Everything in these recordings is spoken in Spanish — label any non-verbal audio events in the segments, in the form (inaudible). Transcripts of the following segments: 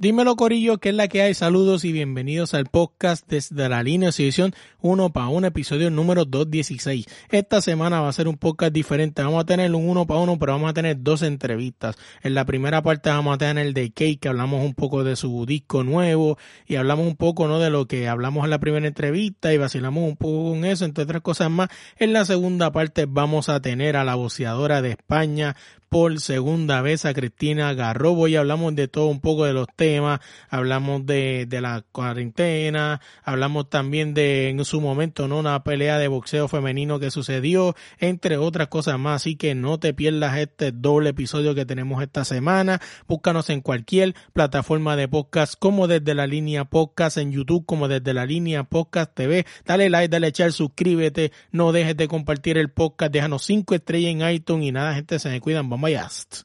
Dímelo Corillo, ¿qué es la que hay? Saludos y bienvenidos al podcast desde la línea de edición 1 para 1, episodio número 216. Esta semana va a ser un podcast diferente. Vamos a tener un 1 para 1, pero vamos a tener dos entrevistas. En la primera parte vamos a tener el de Kate, que hablamos un poco de su disco nuevo y hablamos un poco ¿no? de lo que hablamos en la primera entrevista y vacilamos un poco con eso, entre otras cosas más. En la segunda parte vamos a tener a la voceadora de España, por segunda vez a Cristina Garrobo. Y hablamos de todo un poco de los temas, hablamos de, de la cuarentena, hablamos también de en su momento no una pelea de boxeo femenino que sucedió, entre otras cosas más, así que no te pierdas este doble episodio que tenemos esta semana, búscanos en cualquier plataforma de podcast como desde la línea podcast en YouTube como desde la línea podcast TV, dale like, dale echar, suscríbete, no dejes de compartir el podcast, déjanos cinco estrellas en iTunes y nada gente se me cuidan, vamos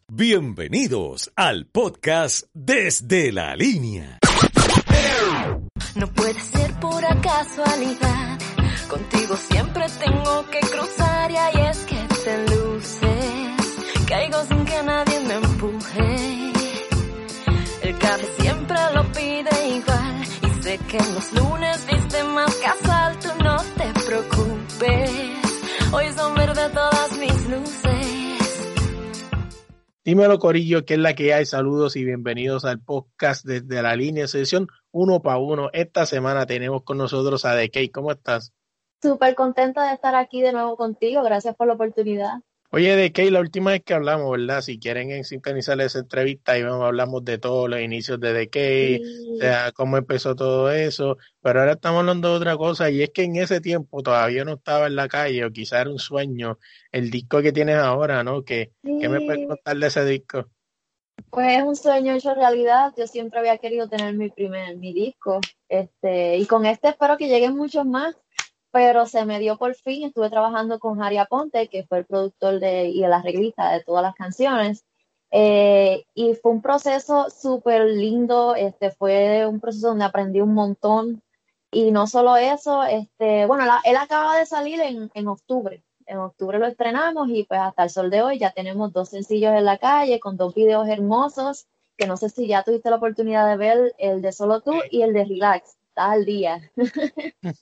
Bienvenidos al podcast Desde la Línea. No puede ser por casualidad. Contigo siempre tengo que cruzar y ahí es que te luces. Caigo sin que nadie me empuje. El café siempre lo pide igual. Y sé que en los lunes viste más casual. Dímelo, Corillo, que es la que hay. Saludos y bienvenidos al podcast desde la línea sesión uno para uno. Esta semana tenemos con nosotros a DK. ¿Cómo estás? Súper contenta de estar aquí de nuevo contigo. Gracias por la oportunidad. Oye, de Kay, la última vez que hablamos, ¿verdad? Si quieren sintonizar esa entrevista, y hablamos de todos los inicios de The o sea, cómo empezó todo eso, pero ahora estamos hablando de otra cosa, y es que en ese tiempo todavía no estaba en la calle, o quizá era un sueño, el disco que tienes ahora, ¿no? ¿Qué, ¿qué me puedes contar de ese disco? Pues es un sueño hecho realidad, yo siempre había querido tener mi primer, mi disco, este, y con este espero que lleguen muchos más, pero se me dio por fin, estuve trabajando con Harry Aponte, que fue el productor de, y el arreglista de todas las canciones, eh, y fue un proceso súper lindo, este, fue un proceso donde aprendí un montón, y no solo eso, este, bueno, él acaba de salir en, en octubre, en octubre lo estrenamos y pues hasta el sol de hoy ya tenemos dos sencillos en la calle con dos videos hermosos, que no sé si ya tuviste la oportunidad de ver el de Solo Tú y el de Relax estás al día. (laughs)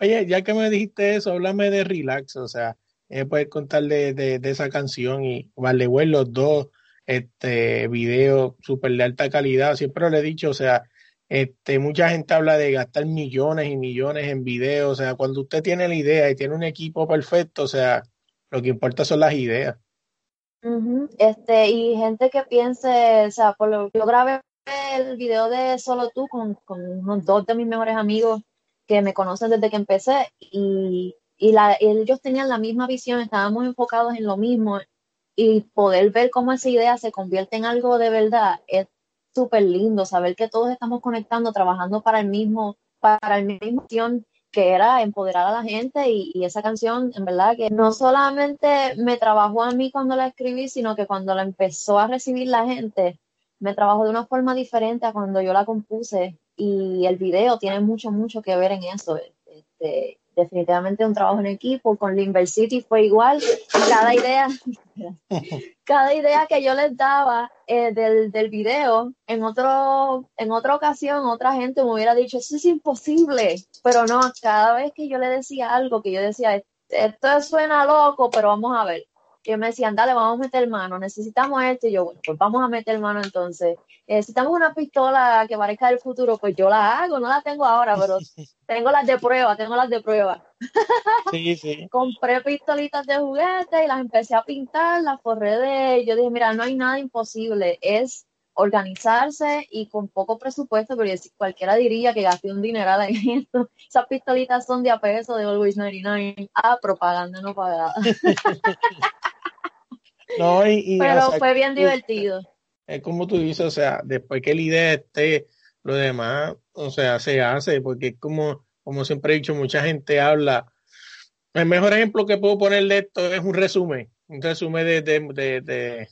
Oye, ya que me dijiste eso, háblame de Relax, o sea, eh, puedes contarle de, de, esa canción y vale, bueno, los dos este videos súper de alta calidad, siempre lo he dicho, o sea, este, mucha gente habla de gastar millones y millones en videos, o sea, cuando usted tiene la idea y tiene un equipo perfecto, o sea, lo que importa son las ideas. Este, y gente que piense, o sea, por lo yo grabé el video de Solo tú con, con dos de mis mejores amigos que me conocen desde que empecé y, y la, ellos tenían la misma visión, estábamos enfocados en lo mismo y poder ver cómo esa idea se convierte en algo de verdad es súper lindo, saber que todos estamos conectando, trabajando para el mismo, para el mismo misión que era empoderar a la gente y, y, esa canción, en verdad, que no solamente me trabajó a mí cuando la escribí, sino que cuando la empezó a recibir la gente, me trabajo de una forma diferente a cuando yo la compuse y el video tiene mucho, mucho que ver en eso. Este, definitivamente un trabajo en equipo, con City fue igual, cada idea, (laughs) cada idea que yo les daba eh, del, del, video, en otro, en otra ocasión otra gente me hubiera dicho, eso es imposible, pero no, cada vez que yo le decía algo que yo decía, esto suena loco, pero vamos a ver, que me decían, dale, vamos a meter mano, necesitamos esto, y yo, bueno, pues vamos a meter mano entonces. Necesitamos una pistola que parezca del futuro, pues yo la hago, no la tengo ahora, pero (laughs) tengo las de prueba, tengo las de prueba. Sí, sí. (laughs) Compré pistolitas de juguete y las empecé a pintar, las forré de, yo dije, mira, no hay nada imposible, es organizarse y con poco presupuesto, pero cualquiera diría que gasté un dineral en (laughs) esto. Esas pistolitas son de a peso de Always 99. Ah, propaganda no pagada. No, y, Pero fue bien divertido. Es como tú dices, o sea, después que la idea esté, lo demás, o sea, se hace, porque es como, como siempre he dicho, mucha gente habla. El mejor ejemplo que puedo poner de esto es un resumen, un resumen de, de, de,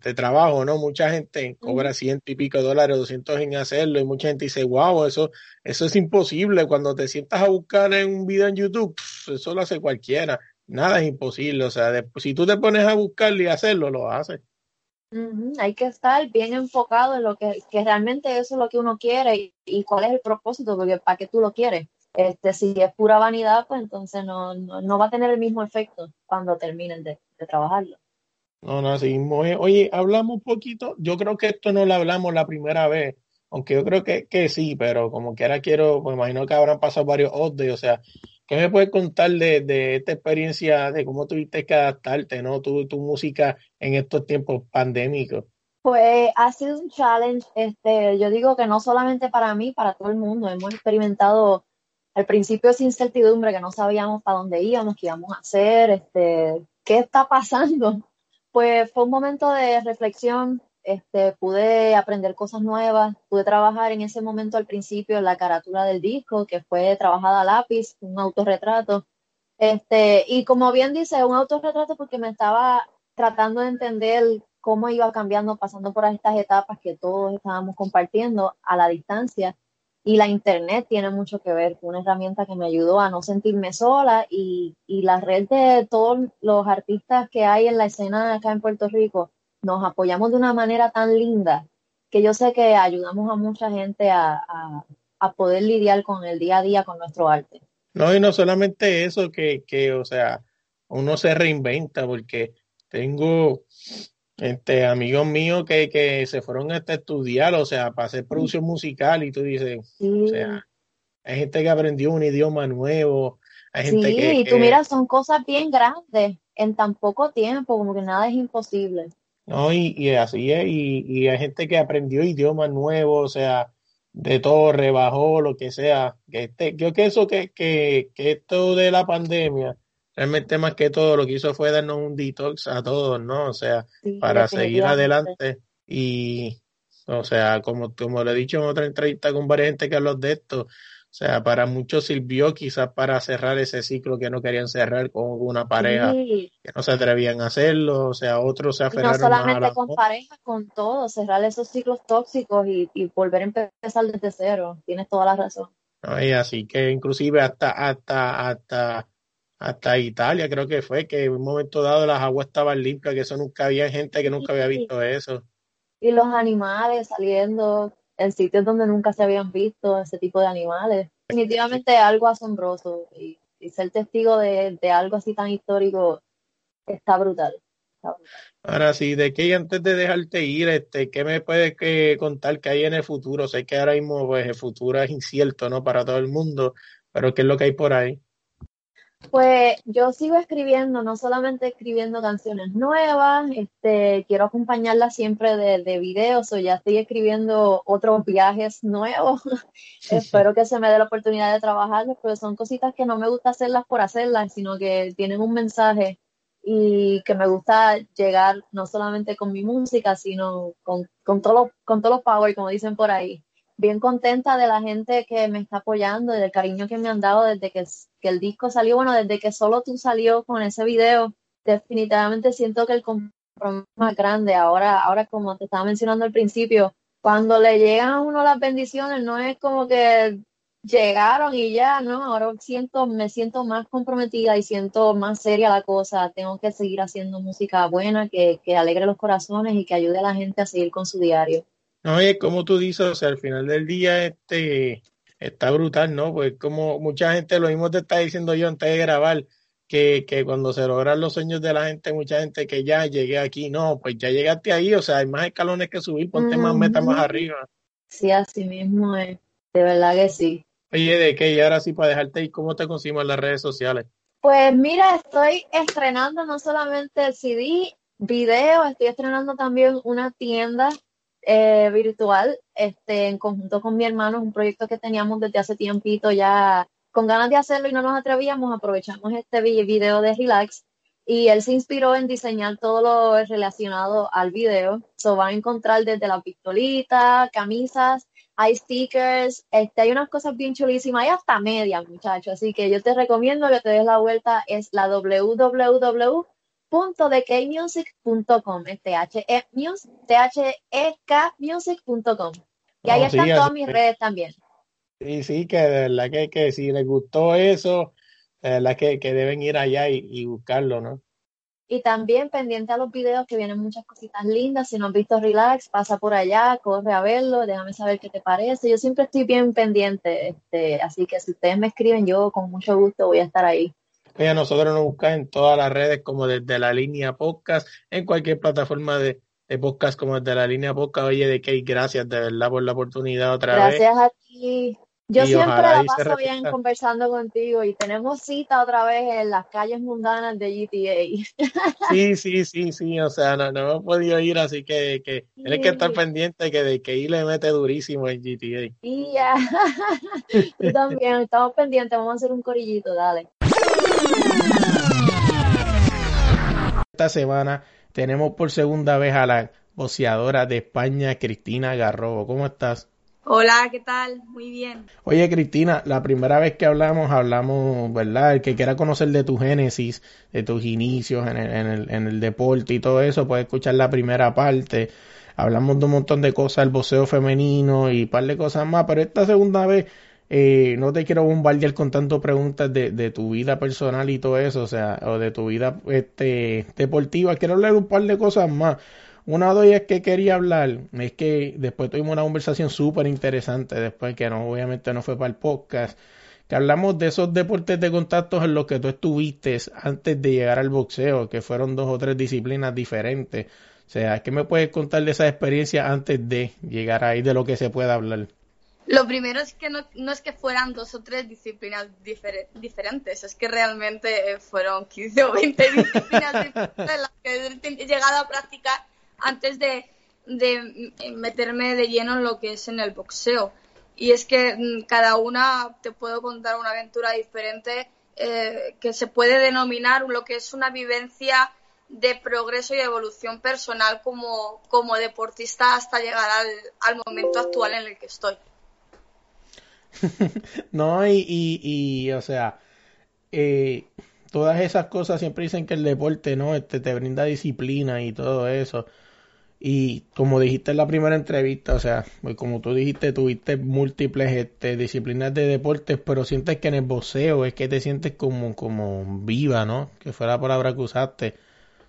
de, trabajo, ¿no? Mucha gente cobra ciento y pico dólares, doscientos en hacerlo, y mucha gente dice, wow, eso, eso es imposible. Cuando te sientas a buscar en un video en YouTube, eso lo hace cualquiera nada es imposible. O sea, si tú te pones a buscarlo y hacerlo, lo haces. Hay que estar bien enfocado en lo que, que realmente eso es lo que uno quiere y, y cuál es el propósito, porque para qué tú lo quieres. Este, si es pura vanidad, pues entonces no, no, no va a tener el mismo efecto cuando terminen de, de trabajarlo. No, no, así mismo es. Oye, hablamos un poquito, yo creo que esto no lo hablamos la primera vez, aunque yo creo que, que sí, pero como quiera quiero, me imagino que habrán pasado varios updates, o sea, ¿qué me puedes contar de, de esta experiencia, de cómo tuviste que adaptarte, ¿no? Tu, tu música en estos tiempos pandémicos. Pues ha sido un challenge, este, yo digo que no solamente para mí, para todo el mundo. Hemos experimentado al principio esa incertidumbre que no sabíamos para dónde íbamos, qué íbamos a hacer, este, qué está pasando. Pues fue un momento de reflexión, este, pude aprender cosas nuevas, pude trabajar en ese momento al principio la carátula del disco, que fue trabajada a lápiz, un autorretrato. Este, y como bien dice, un autorretrato porque me estaba tratando de entender cómo iba cambiando, pasando por estas etapas que todos estábamos compartiendo a la distancia. Y la internet tiene mucho que ver, fue una herramienta que me ayudó a no sentirme sola y, y la red de todos los artistas que hay en la escena acá en Puerto Rico, nos apoyamos de una manera tan linda que yo sé que ayudamos a mucha gente a, a, a poder lidiar con el día a día con nuestro arte. No, y no solamente eso, que, que, o sea, uno se reinventa, porque tengo este amigos míos que, que se fueron a estudiar, o sea, para hacer producción musical, y tú dices, o sea, hay gente que aprendió un idioma nuevo, hay gente sí, que, y tú que miras, son cosas bien grandes en tan poco tiempo, como que nada es imposible. No, y, y así es, y, y hay gente que aprendió idiomas nuevos, o sea, de todo, rebajó, lo que sea. Que este, yo que eso que, que, que esto de la pandemia, realmente más que todo lo que hizo fue darnos un detox a todos, ¿no? O sea, Sí, para seguir adelante. Y, o sea, como, como lo he dicho en otra entrevista con varias gente que habló de esto, o sea, para muchos sirvió quizás para cerrar ese ciclo que no querían cerrar con una pareja Sí, que no se atrevían a hacerlo, o sea, otros se no aferraron más a solamente la con pareja, con todo, cerrar esos ciclos tóxicos y, y volver a empezar desde cero. Tienes toda la razón. ¿no? Y así que inclusive hasta, hasta, hasta, hasta Italia creo que fue que en un momento dado las aguas estaban limpias, que eso nunca había gente que nunca había visto eso. y los animales saliendo en sitios donde nunca se habían visto ese tipo de animales. Definitivamente algo asombroso y, y ser testigo de, de algo así tan histórico está brutal. Está brutal. Ahora sí, de qué antes de dejarte ir, este, ¿qué me puedes que contar que hay en el futuro? Sé que ahora mismo pues el futuro es incierto, ¿no? Para todo el mundo, pero ¿qué es lo que hay por ahí? Pues yo sigo escribiendo, no solamente escribiendo canciones nuevas, este, quiero acompañarlas siempre de, de videos, o ya estoy escribiendo otros viajes nuevos. (laughs) Espero que se me dé la oportunidad de trabajarlos, pero son cositas que no me gusta hacerlas por hacerlas, sino que tienen un mensaje y que me gusta llegar no solamente con mi música, sino con, con todos con todos los power, como dicen por ahí bien contenta de la gente que me está apoyando, del cariño que me han dado desde que, que el disco salió, bueno, desde que solo tú salió con ese video, definitivamente siento que el compromiso más grande. Ahora, ahora como te estaba mencionando al principio, cuando le llegan a uno las bendiciones, no es como que llegaron y ya, ¿no? Ahora siento, me siento más comprometida y siento más seria la cosa. Tengo que seguir haciendo música buena, que, que alegre los corazones y que ayude a la gente a seguir con su diario. Como tú dices, o sea, al final del día este está brutal, ¿no? Pues como mucha gente, lo mismo te está diciendo yo antes de grabar, que, que cuando se logran los sueños de la gente, mucha gente que ya llegué aquí, no, pues ya llegaste ahí, o sea, hay más escalones que subir, ponte más metas más arriba. Sí, así mismo es. De verdad que sí. Oye, ¿de qué? Y ahora sí, para dejarte ahí, ¿cómo te conseguimos en las redes sociales? Pues mira, estoy estrenando no solamente el CD, video, estoy estrenando también una tienda eh, virtual, este, en conjunto con mi hermano, un proyecto que teníamos desde hace tiempito ya con ganas de hacerlo y no nos atrevíamos, aprovechamos este vi- video de Relax y él se inspiró en diseñar todo lo relacionado al video. So van a encontrar desde las pistolitas, camisas, hay stickers, este, hay unas cosas bien chulísimas, hay hasta medias, muchachos. Así que yo te recomiendo que te des la vuelta, es la www.thekmusic.com, T-H-E Mus- T-H-E-K music.com. Y ahí No, sí, están todas mis redes también. sí, sí, que de verdad que, que si les gustó eso, de verdad que, que deben ir allá y, y buscarlo, ¿no? Y también pendiente a los videos que vienen muchas cositas lindas. Si no has visto Relax, pasa por allá, corre a verlo, déjame saber qué te parece. Yo siempre estoy bien pendiente, este, así que si ustedes me escriben, yo con mucho gusto voy a estar ahí. Oye, nosotros nos buscan en todas las redes como desde la línea podcast, en cualquier plataforma de, de podcast como desde la línea podcast. Oye, de que gracias de verdad por la oportunidad otra vez. Gracias a ti. Yo siempre la paso bien conversando contigo y tenemos cita otra vez en las calles mundanas de GTA. (laughs) Sí, sí, sí, sí, o sea, no, no hemos podido ir, así que, que tienes que estar pendiente que de que ahí le mete durísimo en GTA. Sí, ya. (laughs) Tú también, estamos pendientes, vamos a hacer un corillito, dale. Esta semana tenemos por segunda vez a la boceadora de España, Cristina Garrobo. ¿Cómo estás? Hola, ¿qué tal? Muy bien. Oye, Cristina, la primera vez que hablamos, hablamos, ¿verdad? El que quiera conocer de tu génesis, de tus inicios en el, en el, en el deporte y todo eso, puede escuchar la primera parte. Hablamos de un montón de cosas, el boxeo femenino y un par de cosas más, pero esta segunda vez eh, no te quiero bombardear con tantas preguntas de, de, tu vida personal y todo eso, o sea, o de tu vida este, deportiva. Quiero hablar un par de cosas más. Una de ellas que quería hablar es que después tuvimos una conversación súper interesante, después que obviamente no fue para el podcast, que hablamos de esos deportes de contactos en los que tú estuviste antes de llegar al boxeo, que fueron dos o tres disciplinas diferentes. O sea, ¿qué me puedes contar de esa experiencia antes de llegar ahí, de lo que se pueda hablar? Lo primero es que no, no es que fueran dos o tres disciplinas diferentes, es que realmente fueron 15 o 20 (laughs) disciplinas diferentes las que he llegado a practicar antes de, meterme de lleno en lo que es en el boxeo. Y es que mm, cada una te puedo contar una aventura diferente eh, que se puede denominar lo que es una vivencia de progreso y evolución personal como, como deportista hasta llegar al, al momento actual en el que estoy. (laughs) no, y, y, y, o sea, eh, todas esas cosas siempre dicen que el deporte, ¿no? Este, te brinda disciplina y todo eso. Y como dijiste en la primera entrevista, o sea, pues como tú dijiste, tuviste múltiples este, disciplinas de deportes, pero sientes que en el boxeo es que te sientes como, como viva, ¿no? Que fue la palabra que usaste.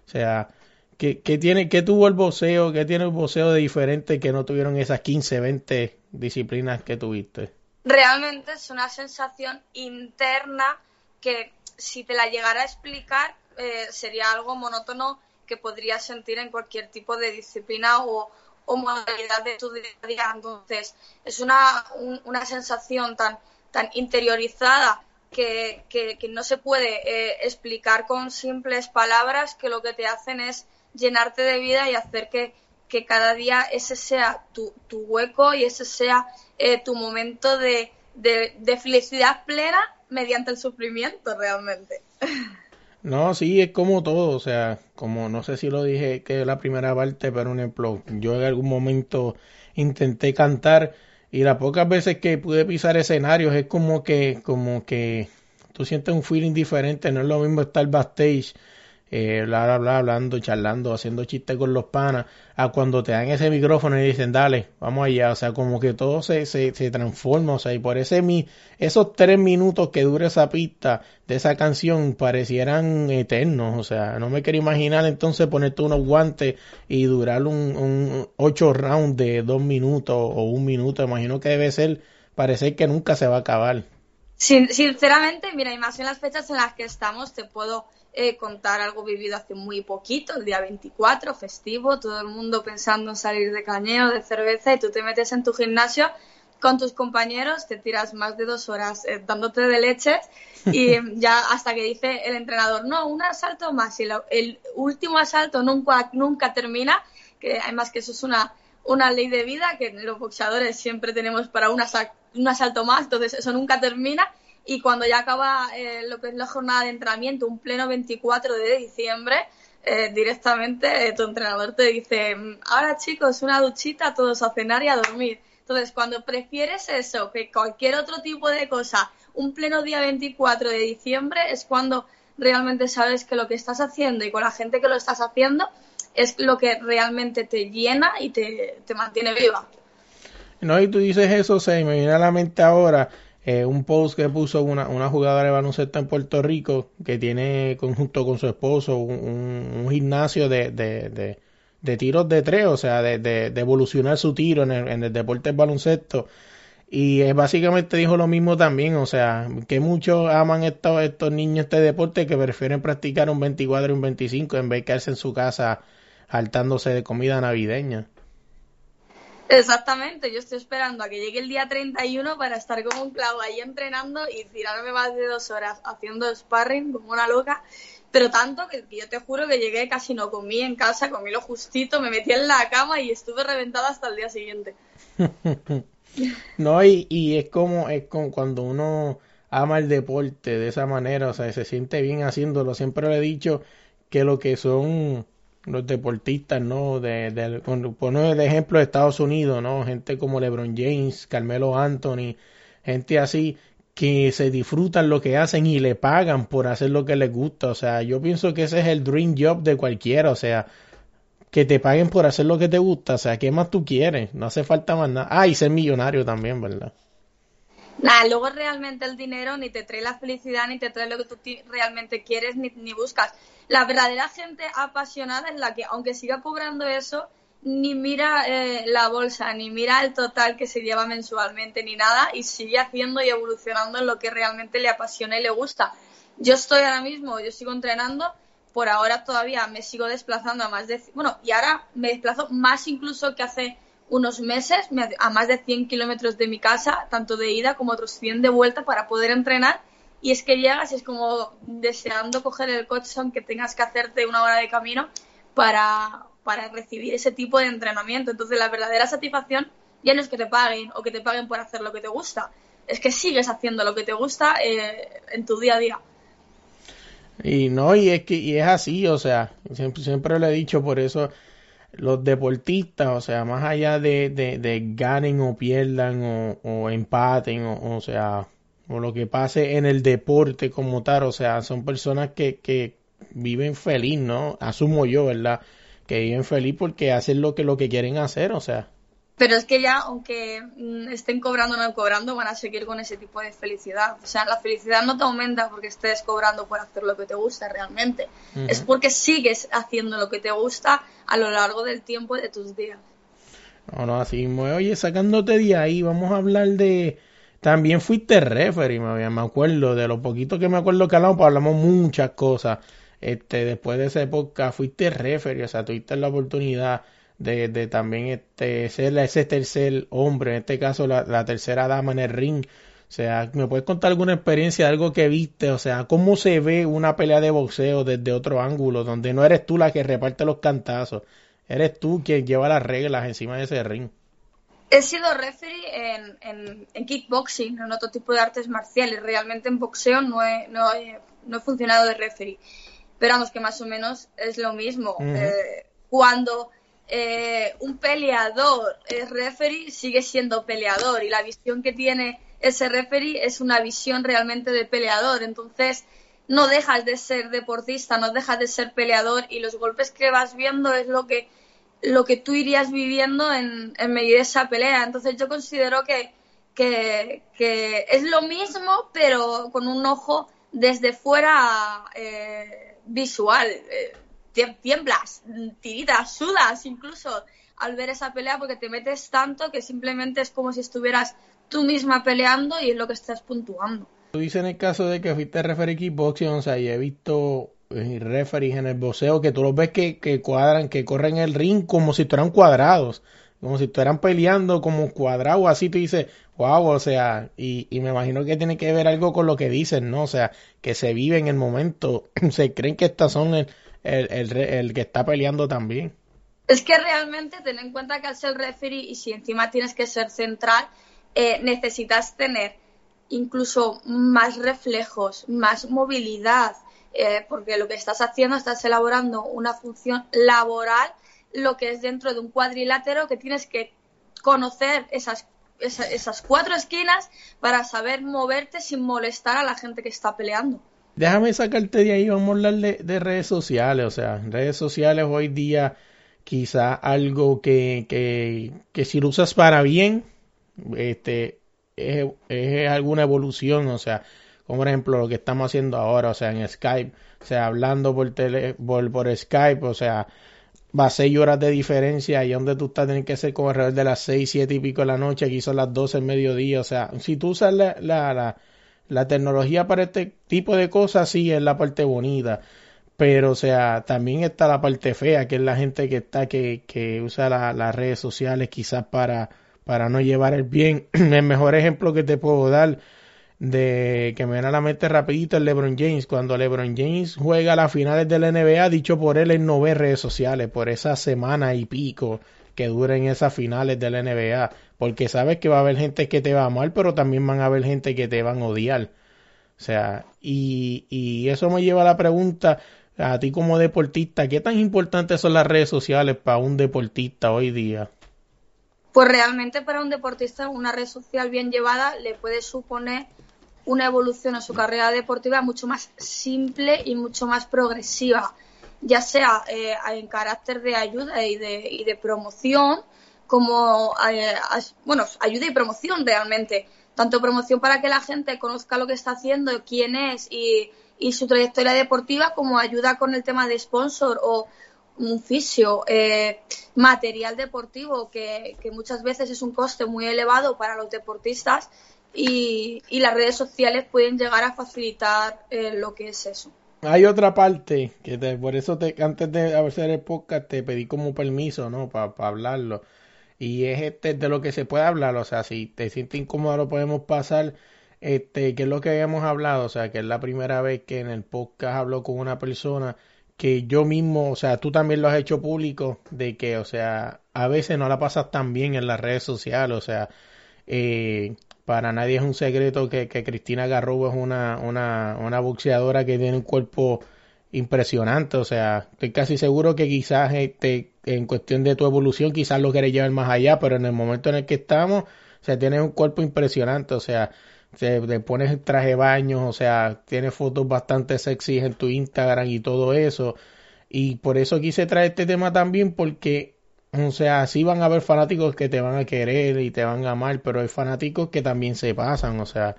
O sea, ¿qué, qué tiene, qué tuvo el boxeo? ¿Qué tiene el boxeo de diferente que no tuvieron esas 15, 20 disciplinas que tuviste? Realmente es una sensación interna que si te la llegara a explicar eh, sería algo monótono que podrías sentir en cualquier tipo de disciplina o, modalidad de tu día a día. Entonces, es una, una sensación tan, tan interiorizada que, que, no se puede eh, explicar con simples palabras que lo que te hacen es llenarte de vida y hacer que, que cada día ese sea tu, tu hueco y ese sea eh, tu momento de, de, felicidad plena mediante el sufrimiento realmente. No, sí, es como todo, o sea, como no sé si lo dije que la primera parte, pero un ejemplo, yo en algún momento intenté cantar y las pocas veces que pude pisar escenarios es como que, como que tú sientes un feeling diferente, no es lo mismo estar backstage eh, bla, bla, hablando, charlando, haciendo chistes con los panas, a cuando te dan ese micrófono y dicen, dale, vamos allá, o sea, como que todo se, se, se transforma, o sea, y por ese mi, esos tres minutos que dura esa pista de esa canción parecieran eternos, o sea, no me quiero imaginar entonces ponerte unos guantes y durar un, un ocho rounds de dos minutos o un minuto, imagino que debe ser, parecer que nunca se va a acabar. Sinceramente, mira, y más en las fechas en las que estamos, te puedo eh, contar algo vivido hace muy poquito, el día 24, festivo, todo el mundo pensando en salir de cañeo, de cerveza, y tú te metes en tu gimnasio con tus compañeros, te tiras más de dos horas eh, dándote de leches y (laughs) ya hasta que dice el entrenador, no, un asalto más y el último asalto nunca, nunca termina, que además que eso es una, una ley de vida que los boxeadores siempre tenemos para un, un asalto más, entonces eso nunca termina y cuando ya acaba eh, lo que es la jornada de entrenamiento, un pleno 24 de diciembre, eh, directamente eh, tu entrenador te dice, ahora chicos, una duchita, todos a cenar y a dormir. Entonces, cuando prefieres eso que cualquier otro tipo de cosa, un pleno día 24 de diciembre es cuando realmente sabes que lo que estás haciendo y con la gente que lo estás haciendo es lo que realmente te llena y te, te mantiene viva. No, y tú dices eso, se me viene a la mente ahora eh, un post que puso una, una jugadora de baloncesto en Puerto Rico que tiene conjunto con su esposo un, gimnasio de, de, de, de, tiros de tres, o sea, de, de, evolucionar su tiro en el, en el deporte del baloncesto. Y eh, básicamente dijo lo mismo también, o sea, que muchos aman estos, estos niños este deporte que prefieren practicar un 24 y un 25 en vez de quedarse en su casa hartándose de comida navideña. Exactamente, yo estoy esperando a que llegue el día 31 para estar como un clavo ahí entrenando y tirarme más de dos horas haciendo sparring como una loca, pero tanto que, yo te juro que llegué casi no comí en casa, comí lo justito, me metí en la cama y estuve reventada hasta el día siguiente. (laughs) no, y, y es como, es como cuando uno ama el deporte de esa manera, o sea, se siente bien haciéndolo, siempre le he dicho que lo que son los deportistas, ¿no? De, de, poner de ejemplo de Estados Unidos, ¿no? Gente como LeBron James, Carmelo Anthony, gente así que se disfrutan lo que hacen y le pagan por hacer lo que les gusta. O sea, yo pienso que ese es el dream job de cualquiera. O sea, que te paguen por hacer lo que te gusta. O sea, ¿qué más tú quieres? No hace falta más nada. Ah, y ser millonario también, ¿verdad? Nada, luego realmente el dinero ni te trae la felicidad, ni te trae lo que tú realmente quieres, ni, ni buscas. La verdadera gente apasionada es la que, aunque siga cobrando eso, ni mira eh, la bolsa, ni mira el total que se lleva mensualmente, ni nada, y sigue haciendo y evolucionando en lo que realmente le apasiona y le gusta. Yo estoy ahora mismo, yo sigo entrenando, por ahora todavía me sigo desplazando a más de, bueno, y ahora me desplazo más incluso que hace unos meses, a más de 100 kilómetros de mi casa, tanto de ida como otros 100 de vuelta para poder entrenar y es que llegas y es como deseando coger el coche aunque tengas que hacerte una hora de camino para, para recibir ese tipo de entrenamiento. Entonces la verdadera satisfacción ya no es que te paguen o que te paguen por hacer lo que te gusta, es que sigues haciendo lo que te gusta eh, en tu día a día. Y no, y es que y es así, o sea, siempre, siempre lo he dicho, por eso los deportistas, o sea, más allá de, de, ganen o pierdan o, o empaten, o, o sea, o lo que pase en el deporte como tal, o sea, son personas que, que viven feliz, ¿no? Asumo yo, ¿verdad? Que viven feliz porque hacen lo que, lo que quieren hacer, o sea. Pero es que ya, aunque mm, estén cobrando o no cobrando, van a seguir con ese tipo de felicidad. O sea, la felicidad no te aumenta porque estés cobrando por hacer lo que te gusta realmente. Es porque sigues haciendo lo que te gusta a lo largo del tiempo de tus días. No, no, así Oye, sacándote de ahí, vamos a hablar de, también fuiste referee, me acuerdo, de lo poquito que me acuerdo que hablamos, pues hablamos muchas cosas. Este, después de esa época fuiste referee, o sea, tuviste la oportunidad de, de también este, ser ese tercer hombre, en este caso la, la tercera dama en el ring. O sea, ¿me puedes contar alguna experiencia, algo que viste? O sea, ¿cómo se ve una pelea de boxeo desde otro ángulo, donde no eres tú la que reparte los cantazos? Eres tú quien lleva las reglas encima de ese ring. He sido referee en, en, kickboxing, en otro tipo de artes marciales. Realmente en boxeo no he, no he, no he funcionado de referee. Pero vamos, que más o menos es lo mismo. Eh, cuando eh, un peleador es referee, sigue siendo peleador. Y la visión que tiene ese referee es una visión realmente de peleador. Entonces, no dejas de ser deportista, no dejas de ser peleador. Y los golpes que vas viendo es lo que lo que tú irías viviendo en, en medio de esa pelea. Entonces yo considero que, que, es lo mismo, pero con un ojo desde fuera eh, visual. Eh, tiemblas, tiritas, sudas incluso al ver esa pelea porque te metes tanto que simplemente es como si estuvieras tú misma peleando y es lo que estás puntuando. Tú dices en el caso de que fuiste referee kickboxing, o sea, y he visto y referees en el boxeo que tú los ves que, que cuadran, que corren el ring como si estuvieran cuadrados, como si estuvieran peleando como cuadrados, así tú dices, wow, o sea, y, y me imagino que tiene que ver algo con lo que dicen, ¿no? O sea, que se vive en el momento, (clears throat) se creen que estas son el, el, el, que está peleando también. Es que realmente ten en cuenta que al ser referee y si encima tienes que ser central, eh, necesitas tener incluso más reflejos, más movilidad, eh, porque lo que estás haciendo, estás elaborando una función laboral, lo que es dentro de un cuadrilátero que tienes que conocer esas, esas, cuatro esquinas para saber moverte sin molestar a la gente que está peleando. Déjame sacarte de ahí, vamos a hablar de, de redes sociales, o sea, redes sociales hoy día quizá algo que, que, que si lo usas para bien, este, es, alguna evolución, o sea, como por ejemplo lo que estamos haciendo ahora, o sea, en Skype, o sea, hablando por, tele, por, Skype, o sea, va a seis horas de diferencia y donde tú estás tienes que ser como alrededor de las seis, siete y pico de la noche, aquí son las doce del mediodía, o sea, si tú usas la, la, la, la tecnología para este tipo de cosas, sí, es la parte bonita, pero o sea, también está la parte fea, que es la gente que está, que, que usa la, las redes sociales quizás para, para no llevar el bien. (clears throat) el mejor ejemplo que te puedo dar de que me viene a la mente rapidito el LeBron James. Cuando LeBron James juega las finales de la NBA, dicho por él, él no ve redes sociales por esa semana y pico que duren esas finales de la NBA, porque sabes que va a haber gente que te va a amar, pero también van a haber gente que te van a odiar. O sea, y, y eso me lleva a la pregunta, a ti como deportista, ¿qué tan importantes son las redes sociales para un deportista hoy día? Pues realmente para un deportista una red social bien llevada le puede suponer una evolución en su carrera deportiva mucho más simple y mucho más progresiva, ya sea eh, en carácter de ayuda y de, y de promoción, como, eh, bueno, ayuda y promoción realmente. Tanto promoción para que la gente conozca lo que está haciendo, quién es y, y su trayectoria deportiva, como ayuda con el tema de sponsor o un fisio, eh, material deportivo, que, que muchas veces es un coste muy elevado para los deportistas y, y las redes sociales pueden llegar a facilitar eh, lo que es eso. Hay otra parte que te, por eso te, antes de hacer el podcast te pedí como permiso, ¿no? Para hablarlo. Y es este de lo que se puede hablar, o sea, si te sientes incómodo lo podemos pasar, este, que es lo que habíamos hablado, o sea, que es la primera vez que en el podcast hablo con una persona que yo mismo, o sea, tú también lo has hecho público, de que, o sea, a veces no la pasas tan bien en las redes sociales, o sea, eh, para nadie es un secreto que, que Cristina Garrobo es una, una, una boxeadora que tiene un cuerpo impresionante, o sea, estoy casi seguro que quizás este, en cuestión de tu evolución quizás lo quieres llevar más allá, pero en el momento en el que estamos, o sea, tienes un cuerpo impresionante, o sea, te, pones el traje de baño, o sea, tienes fotos bastante sexy en tu Instagram y todo eso, y por eso quise traer este tema también porque o sea, sí van a haber fanáticos que te van a querer y te van a amar, pero hay fanáticos que también se pasan, o sea,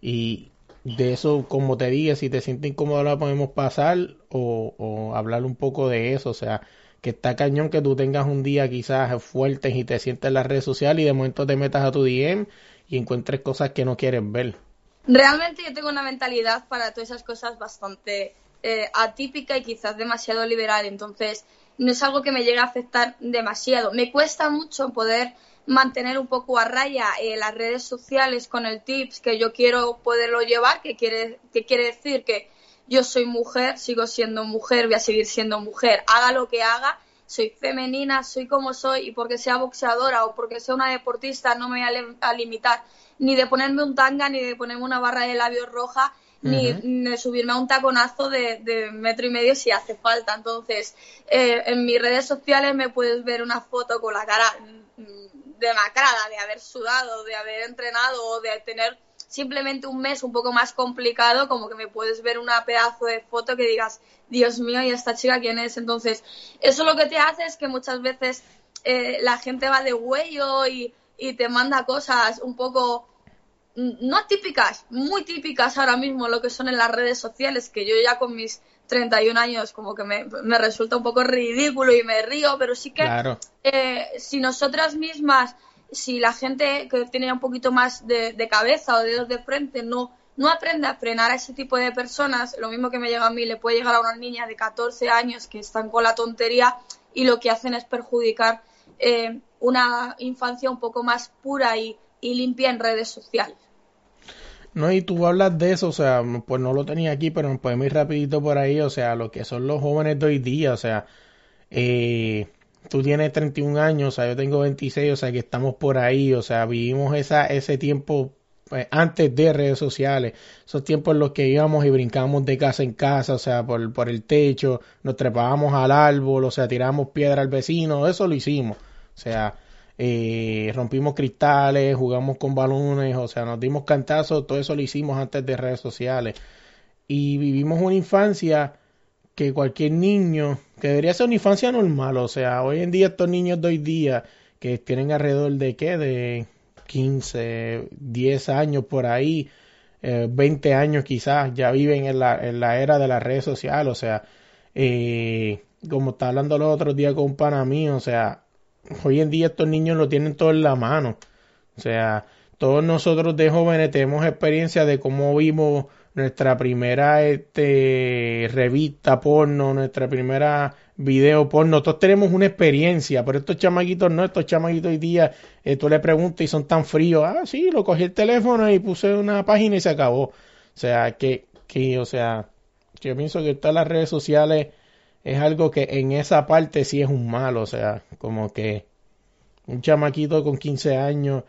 y de eso, como te dije, si te sientes incómodo la podemos pasar o, o hablar un poco de eso, o sea, que está cañón que tú tengas un día quizás fuerte y te sientes en las redes sociales y de momento te metas a tu DM y encuentres cosas que no quieres ver. Realmente yo tengo una mentalidad para todas esas cosas bastante eh, atípica y quizás demasiado liberal, entonces no es algo que me llegue a afectar demasiado. Me cuesta mucho poder mantener un poco a raya eh, las redes sociales con el tips que yo quiero poderlo llevar, que quiere, que quiere decir que yo soy mujer, sigo siendo mujer, voy a seguir siendo mujer, haga lo que haga, soy femenina, soy como soy y porque sea boxeadora o porque sea una deportista no me voy a, a limitar ni de ponerme un tanga ni de ponerme una barra de labios roja ni, ni, subirme a un taconazo de, de, metro y medio si hace falta. Entonces, eh, en mis redes sociales me puedes ver una foto con la cara mm, demacrada, de haber sudado, de haber entrenado o de tener simplemente un mes un poco más complicado, como que me puedes ver una pedazo de foto que digas, Dios mío, ¿y esta chica quién es? Entonces, eso lo que te hace es que muchas veces eh, la gente va de huello y, y te manda cosas un poco no típicas, muy típicas ahora mismo lo que son en las redes sociales, que yo ya con mis 31 años como que me, me resulta un poco ridículo y me río, pero sí que claro. eh, si nosotras mismas, si la gente que tiene un poquito más de, de, cabeza o dedos de frente no, no aprende a frenar a ese tipo de personas, lo mismo que me llega a mí, le puede llegar a una niña de 14 años que están con la tontería y lo que hacen es perjudicar eh, una infancia un poco más pura y, y limpia en redes sociales. No, y tú hablas de eso, o sea, pues no lo tenía aquí, pero nos podemos ir rapidito por ahí, o sea, lo que son los jóvenes de hoy día, o sea, eh, tú tienes 31 años, o sea, yo tengo 26, o sea, que estamos por ahí, o sea, vivimos esa, ese tiempo pues, antes de redes sociales, esos tiempos en los que íbamos y brincábamos de casa en casa, o sea, por, por el techo, nos trepábamos al árbol, o sea, tirábamos piedra al vecino, eso lo hicimos, o sea, eh, rompimos cristales, jugamos con balones, o sea, nos dimos cantazos, todo eso lo hicimos antes de redes sociales. Y vivimos una infancia que cualquier niño, que debería ser una infancia normal, o sea, hoy en día estos niños de hoy día, que tienen alrededor de qué, de 15, 10 años por ahí, eh, 20 años quizás, ya viven en la, en la era de las redes sociales, o sea, eh, como está hablando los otros días con un mío, o sea, hoy en día estos niños lo tienen todo en la mano, o sea, todos nosotros de jóvenes tenemos experiencia de cómo vimos nuestra primera este, revista porno, nuestra primera video porno. Todos tenemos una experiencia, pero estos chamaquitos no, estos chamaquitos hoy día, eh, tú le preguntas y son tan fríos. Ah, sí, lo cogí el teléfono y puse una página y se acabó. O sea, que, que o sea, yo pienso que todas las redes sociales es algo que en esa parte sí es un mal, o sea, como que un chamaquito con 15 años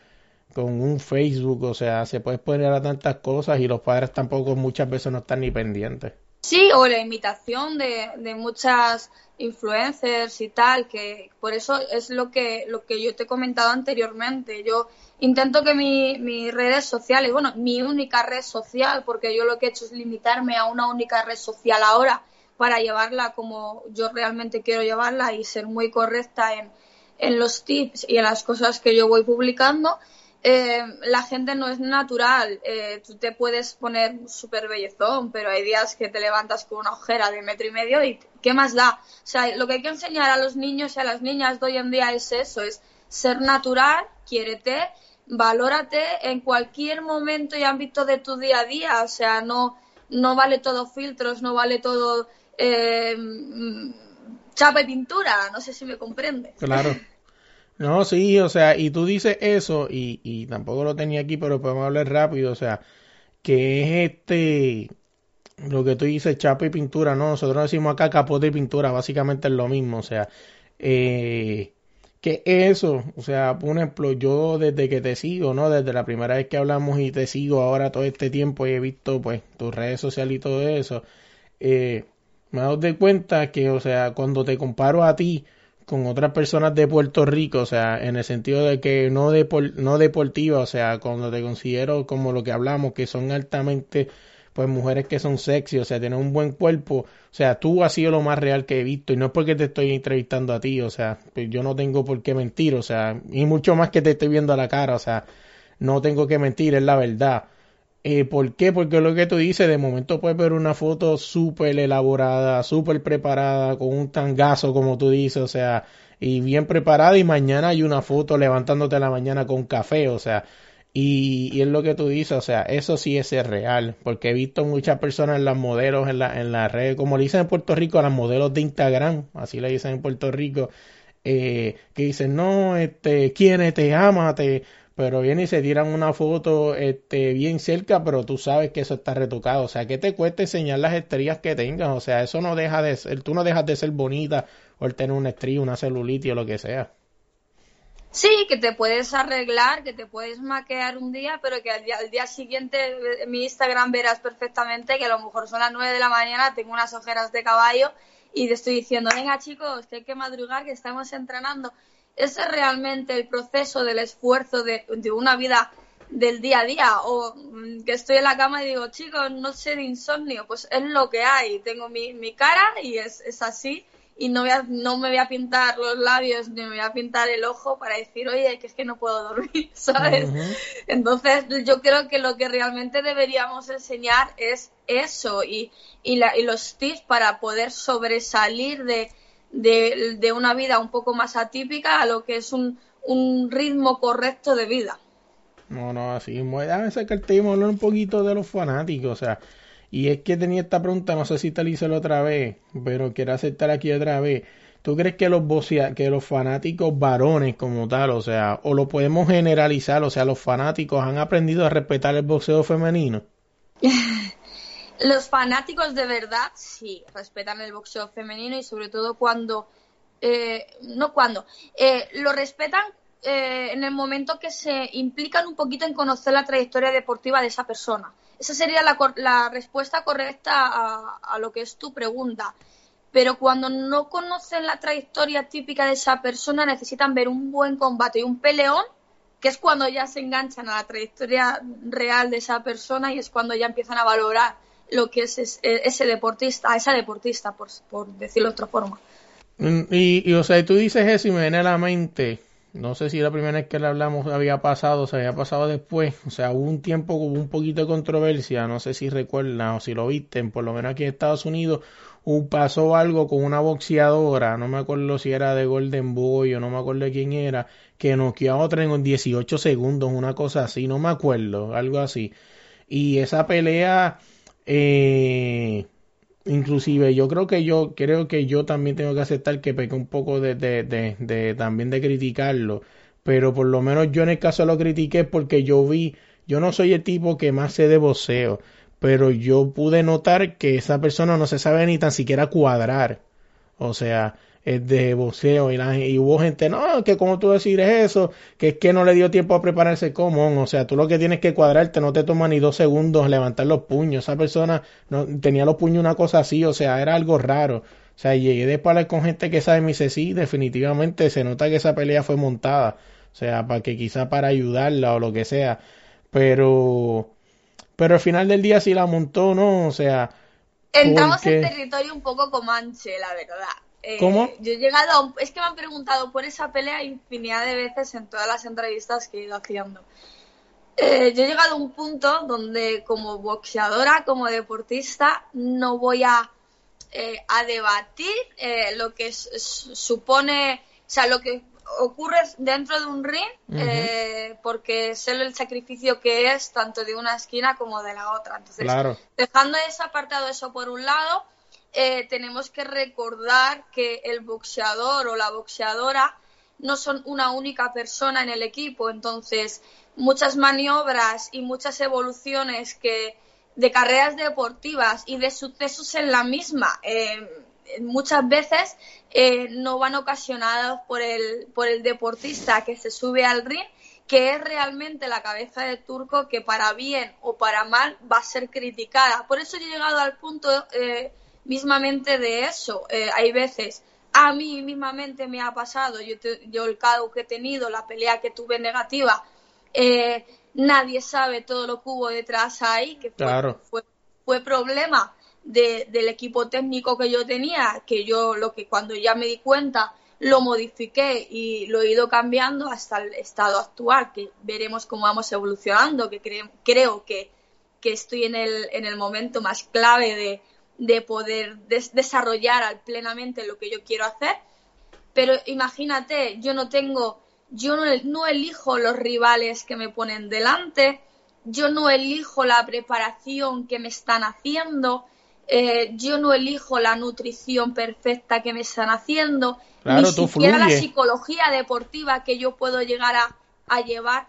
con un Facebook, o sea, se puede poner a tantas cosas y los padres tampoco muchas veces no están ni pendientes. Sí, o la imitación de, de muchas influencers y tal, que por eso es lo que, lo que yo te he comentado anteriormente. Yo intento que mi, mis redes sociales, bueno, mi única red social, porque yo lo que he hecho es limitarme a una única red social ahora para llevarla como yo realmente quiero llevarla y ser muy correcta en, en los tips y en las cosas que yo voy publicando eh, la gente no es natural. Eh, tú te puedes poner súper bellezón, pero hay días que te levantas con una ojera de metro y medio y ¿qué más da? O sea, lo que hay que enseñar a los niños y a las niñas de hoy en día es eso, es ser natural, quiérete, valórate en cualquier momento y ámbito de tu día a día. O sea, no, no vale todo filtros, no vale todo eh, chapa y pintura. No sé si me comprende. Claro. No, sí, o sea, y tú dices eso, y, y tampoco lo tenía aquí, pero podemos hablar rápido, o sea, que es este, lo que tú dices, chapa y pintura, ¿no? Nosotros decimos acá capote y pintura, básicamente es lo mismo, o sea, eh, que eso, o sea, por ejemplo, yo desde que te sigo, ¿no? Desde la primera vez que hablamos y te sigo ahora todo este tiempo y he visto, pues, tus redes sociales y todo eso, eh, me he de cuenta que, o sea, cuando te comparo a ti, con otras personas de Puerto Rico, o sea, en el sentido de que no, no deportiva, o sea, cuando te considero como lo que hablamos, que son altamente, pues mujeres que son sexy, o sea, tienen un buen cuerpo, o sea, tú has sido lo más real que he visto, y no es porque te estoy entrevistando a ti, o sea, pues yo no tengo por qué mentir, o sea, y mucho más que te estoy viendo a la cara, o sea, no tengo que mentir, es la verdad. Eh, ¿Por qué? Porque lo que tú dices, de momento puedes ver una foto súper elaborada, súper preparada, con un tangazo, como tú dices, o sea, y bien preparada, y mañana hay una foto levantándote a la mañana con café, o sea, y, es lo que tú dices, o sea, eso sí es real, porque he visto muchas personas en las modelos, en la, en la red, como le dicen en Puerto Rico, a las modelos de Instagram, así le dicen en Puerto Rico, eh, que dicen, no, este, quién te ama, te pero viene y se tiran una foto este, bien cerca, pero tú sabes que eso está retocado. O sea, ¿qué te cuesta enseñar las estrías que tengas? O sea, eso no deja de ser, tú no dejas de ser bonita o el tener una estría, una celulitis o lo que sea. Sí, que te puedes arreglar, que te puedes maquear un día, pero que al día, al día siguiente en mi Instagram verás perfectamente que a lo mejor son las 9 de la mañana, tengo unas ojeras de caballo y te estoy diciendo, venga chicos, que hay que madrugar, que estamos entrenando ese es realmente el proceso del esfuerzo de, una vida del día a día o mm, que estoy en la cama y digo, chicos, no sé de insomnio, pues es lo que hay, tengo mi, mi cara y es, es así. Y no, voy a, no me voy a pintar los labios ni me voy a pintar el ojo para decir, oye, que es que no puedo dormir, (laughs) ¿sabes? Entonces yo creo que lo que realmente deberíamos enseñar es eso y, y, la, y los tips para poder sobresalir de, de, de, una vida un poco más atípica a lo que es un, un ritmo correcto de vida. No, no, así, déjame sacarte hablar un poquito de los fanáticos, o sea, y es que tenía esta pregunta, no sé si te la hice la otra vez, pero quiero aceptar aquí otra vez. ¿Tú crees que los que los fanáticos varones como tal, o sea, o lo podemos generalizar, o sea, los fanáticos han aprendido a respetar el boxeo femenino? (laughs) Los fanáticos de verdad sí respetan el boxeo femenino y sobre todo cuando, eh, no cuando, eh, lo respetan eh, en el momento que se implican un poquito en conocer la trayectoria deportiva de esa persona. Esa sería la, la respuesta correcta a, a, lo que es tu pregunta. Pero cuando no conocen la trayectoria típica de esa persona, necesitan ver un buen combate y un peleón, que es cuando ya se enganchan a la trayectoria real de esa persona y es cuando ya empiezan a valorar lo que es e, ese deportista, esa deportista, por, decirlo de otra forma. Mm, y, y, o sea, tú dices eso y me viene a la mente no sé si la primera vez que le hablamos había pasado, se había pasado después, o sea, hubo un tiempo hubo un poquito de controversia, no sé si recuerdan o si lo visten, por lo menos aquí en Estados Unidos pasó algo con una boxeadora, no me acuerdo si era de Golden Boy o no me acuerdo de quién era, que noqueó a otra en 18 segundos, una cosa así, no me acuerdo, algo así. Y esa pelea, eh, inclusive yo creo que yo, creo que yo también tengo que aceptar que pequé un poco de, de, de, también de criticarlo, pero por lo menos yo en el caso lo critiqué porque yo vi, yo no soy el tipo que más sé de boxeo pero yo pude notar que esa persona no se sabe ni tan siquiera cuadrar. O sea, de boxeo y, la, y hubo gente, no, que como tú decir eso, que es que no le dio tiempo a prepararse como, o sea, tú lo que tienes que cuadrarte, no te toma ni dos segundos levantar los puños, esa persona no, tenía los puños una cosa así, o sea, era algo raro. O sea, llegué de hablar con gente que sabe, me dice, sí, definitivamente se nota que esa pelea fue montada. O sea, para que quizá para ayudarla o lo que sea. Pero pero al final del día sí la montó, ¿no? O sea... Entramos en territorio un poco comanche, la verdad. Eh, ¿Cómo? Yo he llegado, es que me han preguntado por esa pelea infinidad de veces en todas las entrevistas que he ido haciendo. Eh, yo he llegado a un punto donde como boxeadora, como deportista, no voy a, eh, a debatir lo que supone, o sea, lo que ocurre dentro de un ring eh, porque sé el sacrificio que es tanto de una esquina como de la otra. Entonces, dejando ese apartado eso por un lado, eh, tenemos que recordar que el boxeador o la boxeadora no son una única persona en el equipo, entonces muchas maniobras y muchas evoluciones que de carreras deportivas y de sucesos en la misma. Eh, muchas veces eh, no van ocasionados por el, por el deportista que se sube al ring, que es realmente la cabeza de turco que para bien o para mal va a ser criticada. Por eso he llegado al punto mismamente de eso. Eh, hay veces, a mí mismamente me ha pasado, yo, yo el caso que he tenido, la pelea que tuve negativa, nadie sabe todo lo que hubo detrás ahí, que fue, fue problema del equipo técnico que yo tenía, que yo lo que cuando ya me di cuenta lo modifiqué y lo he ido cambiando hasta el estado actual, que veremos cómo vamos evolucionando, que creo que, que, estoy en el, en el momento más clave de, de poder desarrollar plenamente lo que yo quiero hacer. Pero imagínate, yo no tengo, yo no, no elijo los rivales que me ponen delante, yo no elijo la preparación que me están haciendo, eh, yo no elijo la nutrición perfecta que me están haciendo, ni siquiera la psicología deportiva que yo puedo llegar a, a llevar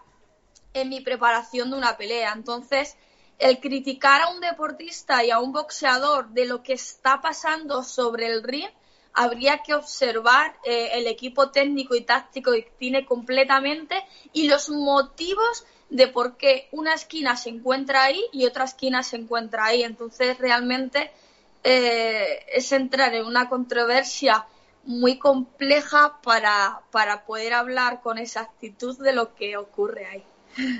en mi preparación de una pelea. Entonces, el criticar a un deportista y a un boxeador de lo que está pasando sobre el ring, habría que observar eh, el equipo técnico y táctico que tiene completamente y los motivos de por qué una esquina se encuentra ahí y otra esquina se encuentra ahí. Entonces, realmente eh, es entrar en una controversia muy compleja para, para poder hablar con exactitud de lo que ocurre ahí.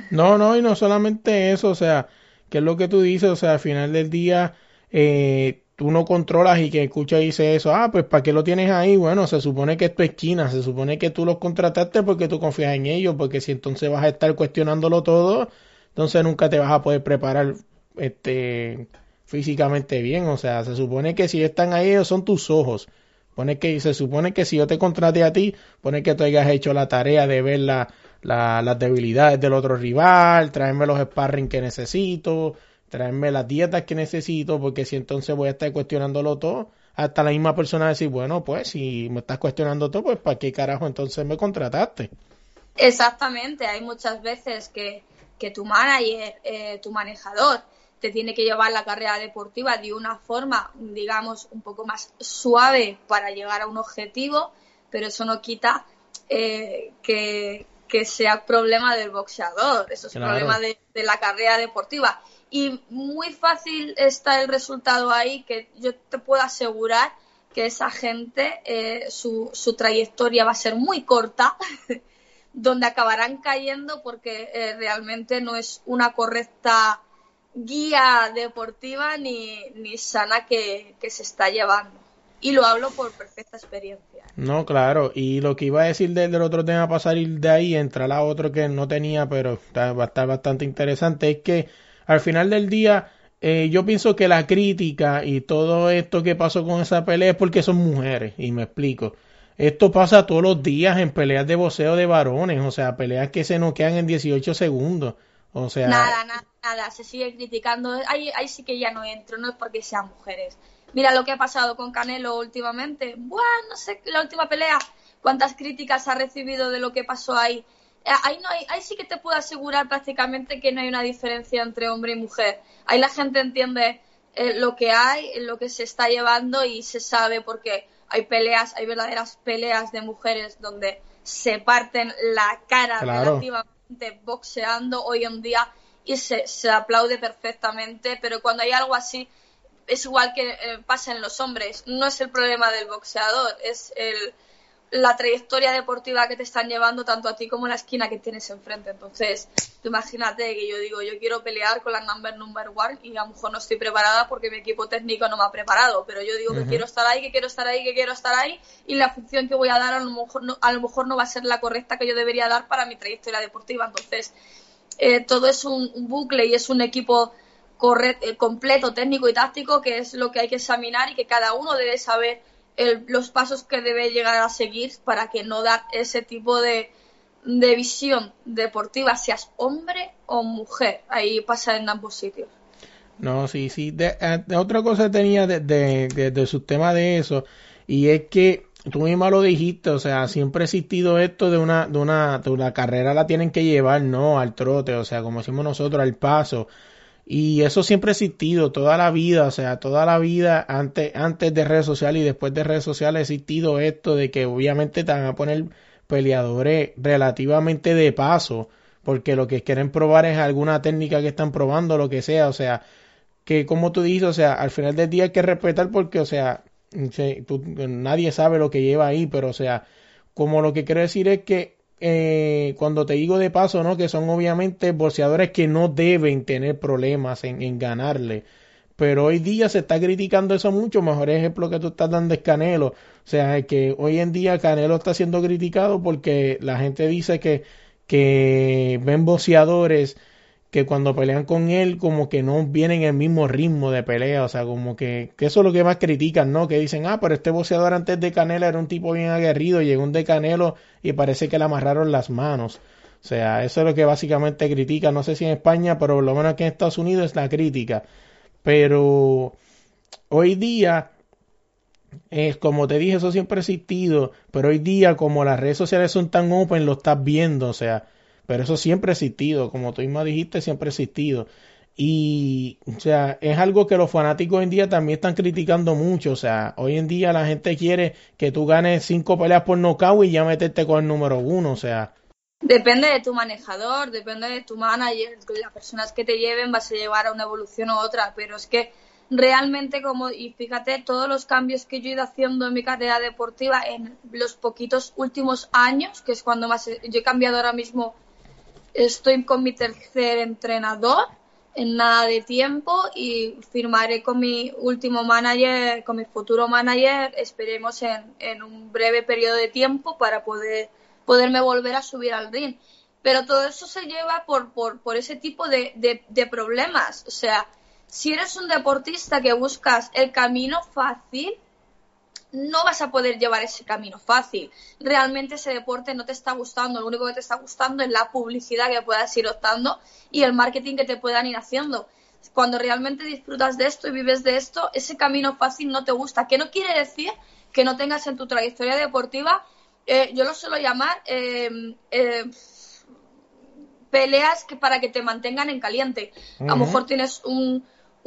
No, no, y no solamente eso, o sea, que es lo que tú dices, o sea, al final del día, eh, tú no controlas y que escucha y dice eso, ah, pues ¿para qué lo tienes ahí? Bueno, se supone que es tu esquina, se supone que tú los contrataste porque tú confías en ellos, porque si entonces vas a estar cuestionándolo todo, entonces nunca te vas a poder preparar este físicamente bien, o sea, se supone que si están ahí ellos son tus ojos. Pone que se supone que si yo te contraté a ti, pone que tú hayas hecho la tarea de ver la, las debilidades del otro rival, traerme los sparring que necesito, traerme las dietas que necesito, porque si entonces voy a estar cuestionándolo todo, hasta la misma persona decir, bueno, pues si me estás cuestionando todo, pues ¿para qué carajo entonces me contrataste? Exactamente, hay muchas veces que, que tu manager, eh, tu manejador, te tiene que llevar la carrera deportiva de una forma, digamos, un poco más suave para llegar a un objetivo, pero eso no quita eh, que, que, sea problema del boxeador, eso es problema de, de la carrera deportiva y muy fácil está el resultado ahí que yo te puedo asegurar que esa gente eh, su, su, trayectoria va a ser muy corta (laughs) donde acabarán cayendo porque eh, realmente no es una correcta guía deportiva ni, ni sana que, que se está llevando. Y lo hablo por perfecta experiencia. No, claro, y lo que iba a decir del, otro tema para salir de ahí, entrar a otro que no tenía, pero está, va a estar bastante interesante, es que al final del día eh, yo pienso que la crítica y todo esto que pasó con esa pelea es porque son mujeres, y me explico. Esto pasa todos los días en peleas de boxeo de varones, o sea, peleas que se noquean en 18 segundos. O sea, nada, nada, nada, se sigue criticando. Ahí, ahí sí que ya no entro, no es porque sean mujeres. Mira lo que ha pasado con Canelo últimamente. Buah, no sé, la última pelea, cuántas críticas ha recibido de lo que pasó ahí. Eh, ahí, no hay, ahí sí que te puedo asegurar prácticamente que no hay una diferencia entre hombre y mujer. Ahí la gente entiende eh, lo que hay, lo que se está llevando y se sabe porque hay peleas, hay verdaderas peleas de mujeres donde se parten la cara relativamente boxeando hoy en día y se, se, aplaude perfectamente, pero cuando hay algo así es igual que eh, pasa en los hombres, no es el problema del boxeador, es el, la trayectoria deportiva que te están llevando tanto a ti como la esquina que tienes enfrente. Entonces, tú imagínate que yo digo, yo quiero pelear con la number number one y a lo mejor no estoy preparada porque mi equipo técnico no me ha preparado, pero yo digo que quiero estar ahí, que quiero estar ahí, que quiero estar ahí y la función que voy a dar a lo mejor no, a lo mejor no va a ser la correcta que yo debería dar para mi trayectoria deportiva. Entonces, eh, todo es un, bucle y es un equipo eh, completo, técnico y táctico, que es lo que hay que examinar y que cada uno debe saber los pasos que debe llegar a seguir para que no dar ese tipo de, de visión deportiva, seas hombre o mujer. Ahí pasa en ambos sitios. No, sí, sí. De, eh, otra cosa tenía de, de, de, su tema de eso, y es que tú misma lo dijiste, o sea, siempre ha existido esto de una, de una, de una carrera la tienen que llevar, no al trote, o sea, como decimos nosotros, al paso. Y eso siempre ha existido toda la vida, o sea, toda la vida antes, antes de redes sociales y después de redes sociales ha existido esto de que obviamente te van a poner peleadores relativamente de paso, porque lo que quieren probar es alguna técnica que están probando, lo que sea, o sea, que como tú dices, o sea, al final del día hay que respetar porque, o sea, nadie sabe lo que lleva ahí, pero, o sea, como lo que quiero decir es que eh, cuando te digo de paso, ¿no? Que son obviamente boxeadores que no deben tener problemas en, ganarle. Pero hoy día se está criticando eso mucho. Mejor ejemplo que tú estás dando es Canelo. O sea, que hoy en día Canelo está siendo criticado porque la gente dice que, que ven boxeadores que cuando pelean con él como que no vienen el mismo ritmo de pelea, o sea, como que, que eso es lo que más critican, ¿no? Que dicen, ah, pero este boxeador antes de Canelo era un tipo bien aguerrido, llegó un de Canelo y parece que le amarraron las manos. O sea, eso es lo que básicamente critican, no sé si en España, pero por lo menos aquí en Estados Unidos es la crítica. Pero hoy día, es como te dije, eso siempre ha existido, pero hoy día como las redes sociales son tan open, lo estás viendo, o sea, pero eso siempre ha existido, como tú misma dijiste, siempre ha existido. Y, o sea, es algo que los fanáticos hoy en día también están criticando mucho. O sea, hoy en día la gente quiere que tú ganes cinco peleas por nocaut y ya meterte con el número uno. O sea, Depende de tu manejador, depende de tu manager, las personas que te lleven vas a llevar a una evolución u otra, pero es que realmente como, y fíjate, todos los cambios que yo he ido haciendo en mi carrera deportiva en los poquitos últimos años, que es cuando más, yo he cambiado ahora mismo Estoy con mi tercer entrenador en nada de tiempo y firmaré con mi último manager, con mi futuro manager, esperemos en, en un breve periodo de tiempo para poder poderme volver a subir al ring. Pero todo eso se lleva por, por, ese tipo de, de, de problemas. O sea, si eres un deportista que buscas el camino fácil, no vas a poder llevar ese camino fácil. Realmente ese deporte no te está gustando, lo único que te está gustando es la publicidad que puedas ir optando y el marketing que te puedan ir haciendo. Cuando realmente disfrutas de esto y vives de esto, ese camino fácil no te gusta. Que no quiere decir que no tengas en tu trayectoria deportiva, eh, yo lo suelo llamar eh, eh, peleas que para que te mantengan en caliente. A lo mejor tienes un,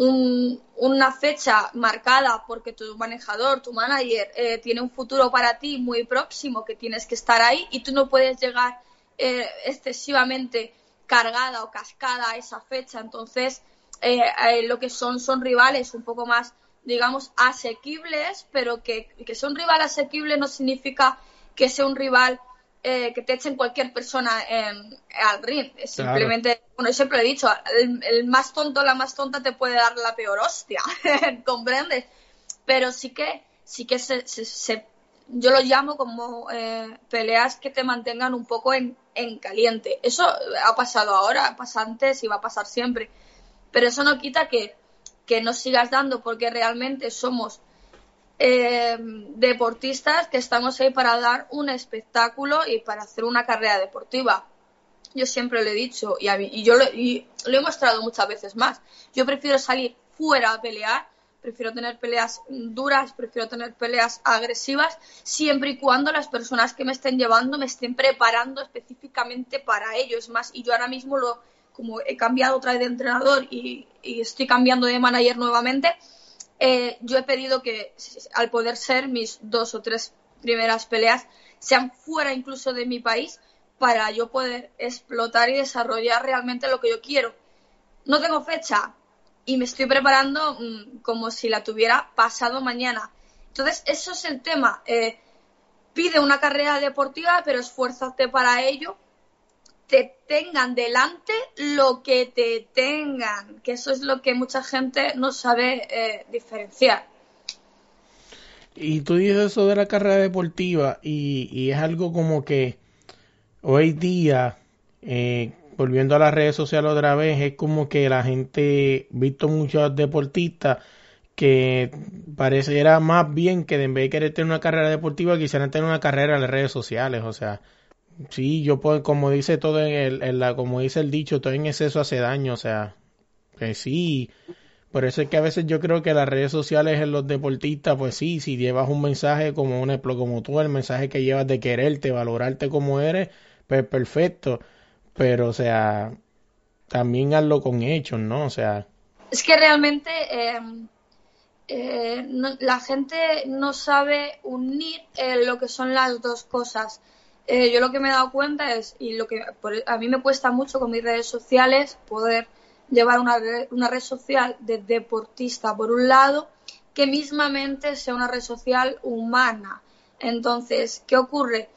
una fecha marcada porque tu manejador, tu manager, eh, tiene un futuro para ti muy próximo que tienes que estar ahí y tú no puedes llegar eh, excesivamente cargada o cascada a esa fecha. Entonces, eh, lo que son son rivales un poco más, digamos, asequibles, pero que, que son rivales asequibles no significa que sea un rival eh, que te echen cualquier persona en, al ring. Simplemente, bueno, yo siempre he dicho, el, más tonto, la más tonta te puede dar la peor hostia, (laughs) ¿comprendes? Pero sí que sí que se, se, yo lo llamo como eh, peleas que te mantengan un poco en, en caliente. Eso ha pasado ahora, pasa antes y va a pasar siempre. Pero eso no quita que, que nos sigas dando porque realmente somos eh, deportistas que estamos ahí para dar un espectáculo y para hacer una carrera deportiva. Yo siempre lo he dicho y, yo lo he mostrado muchas veces más. Yo prefiero salir fuera a pelear, prefiero tener peleas duras, prefiero tener peleas agresivas, siempre y cuando las personas que me estén llevando me estén preparando específicamente para ello. Es más, y yo ahora mismo lo, como he cambiado otra vez de entrenador y, y estoy cambiando de manager nuevamente, eh, yo he pedido que al poder ser mis dos o tres primeras peleas sean fuera incluso de mi país para yo poder explotar y desarrollar realmente lo que yo quiero. No tengo fecha y me estoy preparando mm, como si la tuviera pasado mañana. Entonces, eso es el tema. Eh, pide una carrera deportiva, pero esfuérzate para ello te tengan delante lo que te tengan, que eso es lo que mucha gente no sabe eh, diferenciar. Y tú dices eso de la carrera deportiva y, es algo como que hoy día, eh, volviendo a las redes sociales otra vez, es como que la gente, visto muchos deportistas, que pareciera más bien que en vez de querer tener una carrera deportiva, quisieran tener una carrera en las redes sociales, o sea, Sí, yo puedo, como dice todo en, el, la, como dice el dicho, todo en exceso hace daño, o sea, que sí. Por eso es que a veces yo creo que las redes sociales en los deportistas, pues sí, si llevas un mensaje como un como tú, el mensaje que llevas de quererte, valorarte como eres, pues perfecto. Pero, o sea, también hazlo con hechos, ¿no? O sea. Es que realmente eh, eh, la gente no sabe unir eh, lo que son las dos cosas. Eh, yo lo que me he dado cuenta es, y lo que a mí me cuesta mucho con mis redes sociales, poder llevar una, una red social de deportista por un lado, que mismamente sea una red social humana. Entonces, ¿qué ocurre?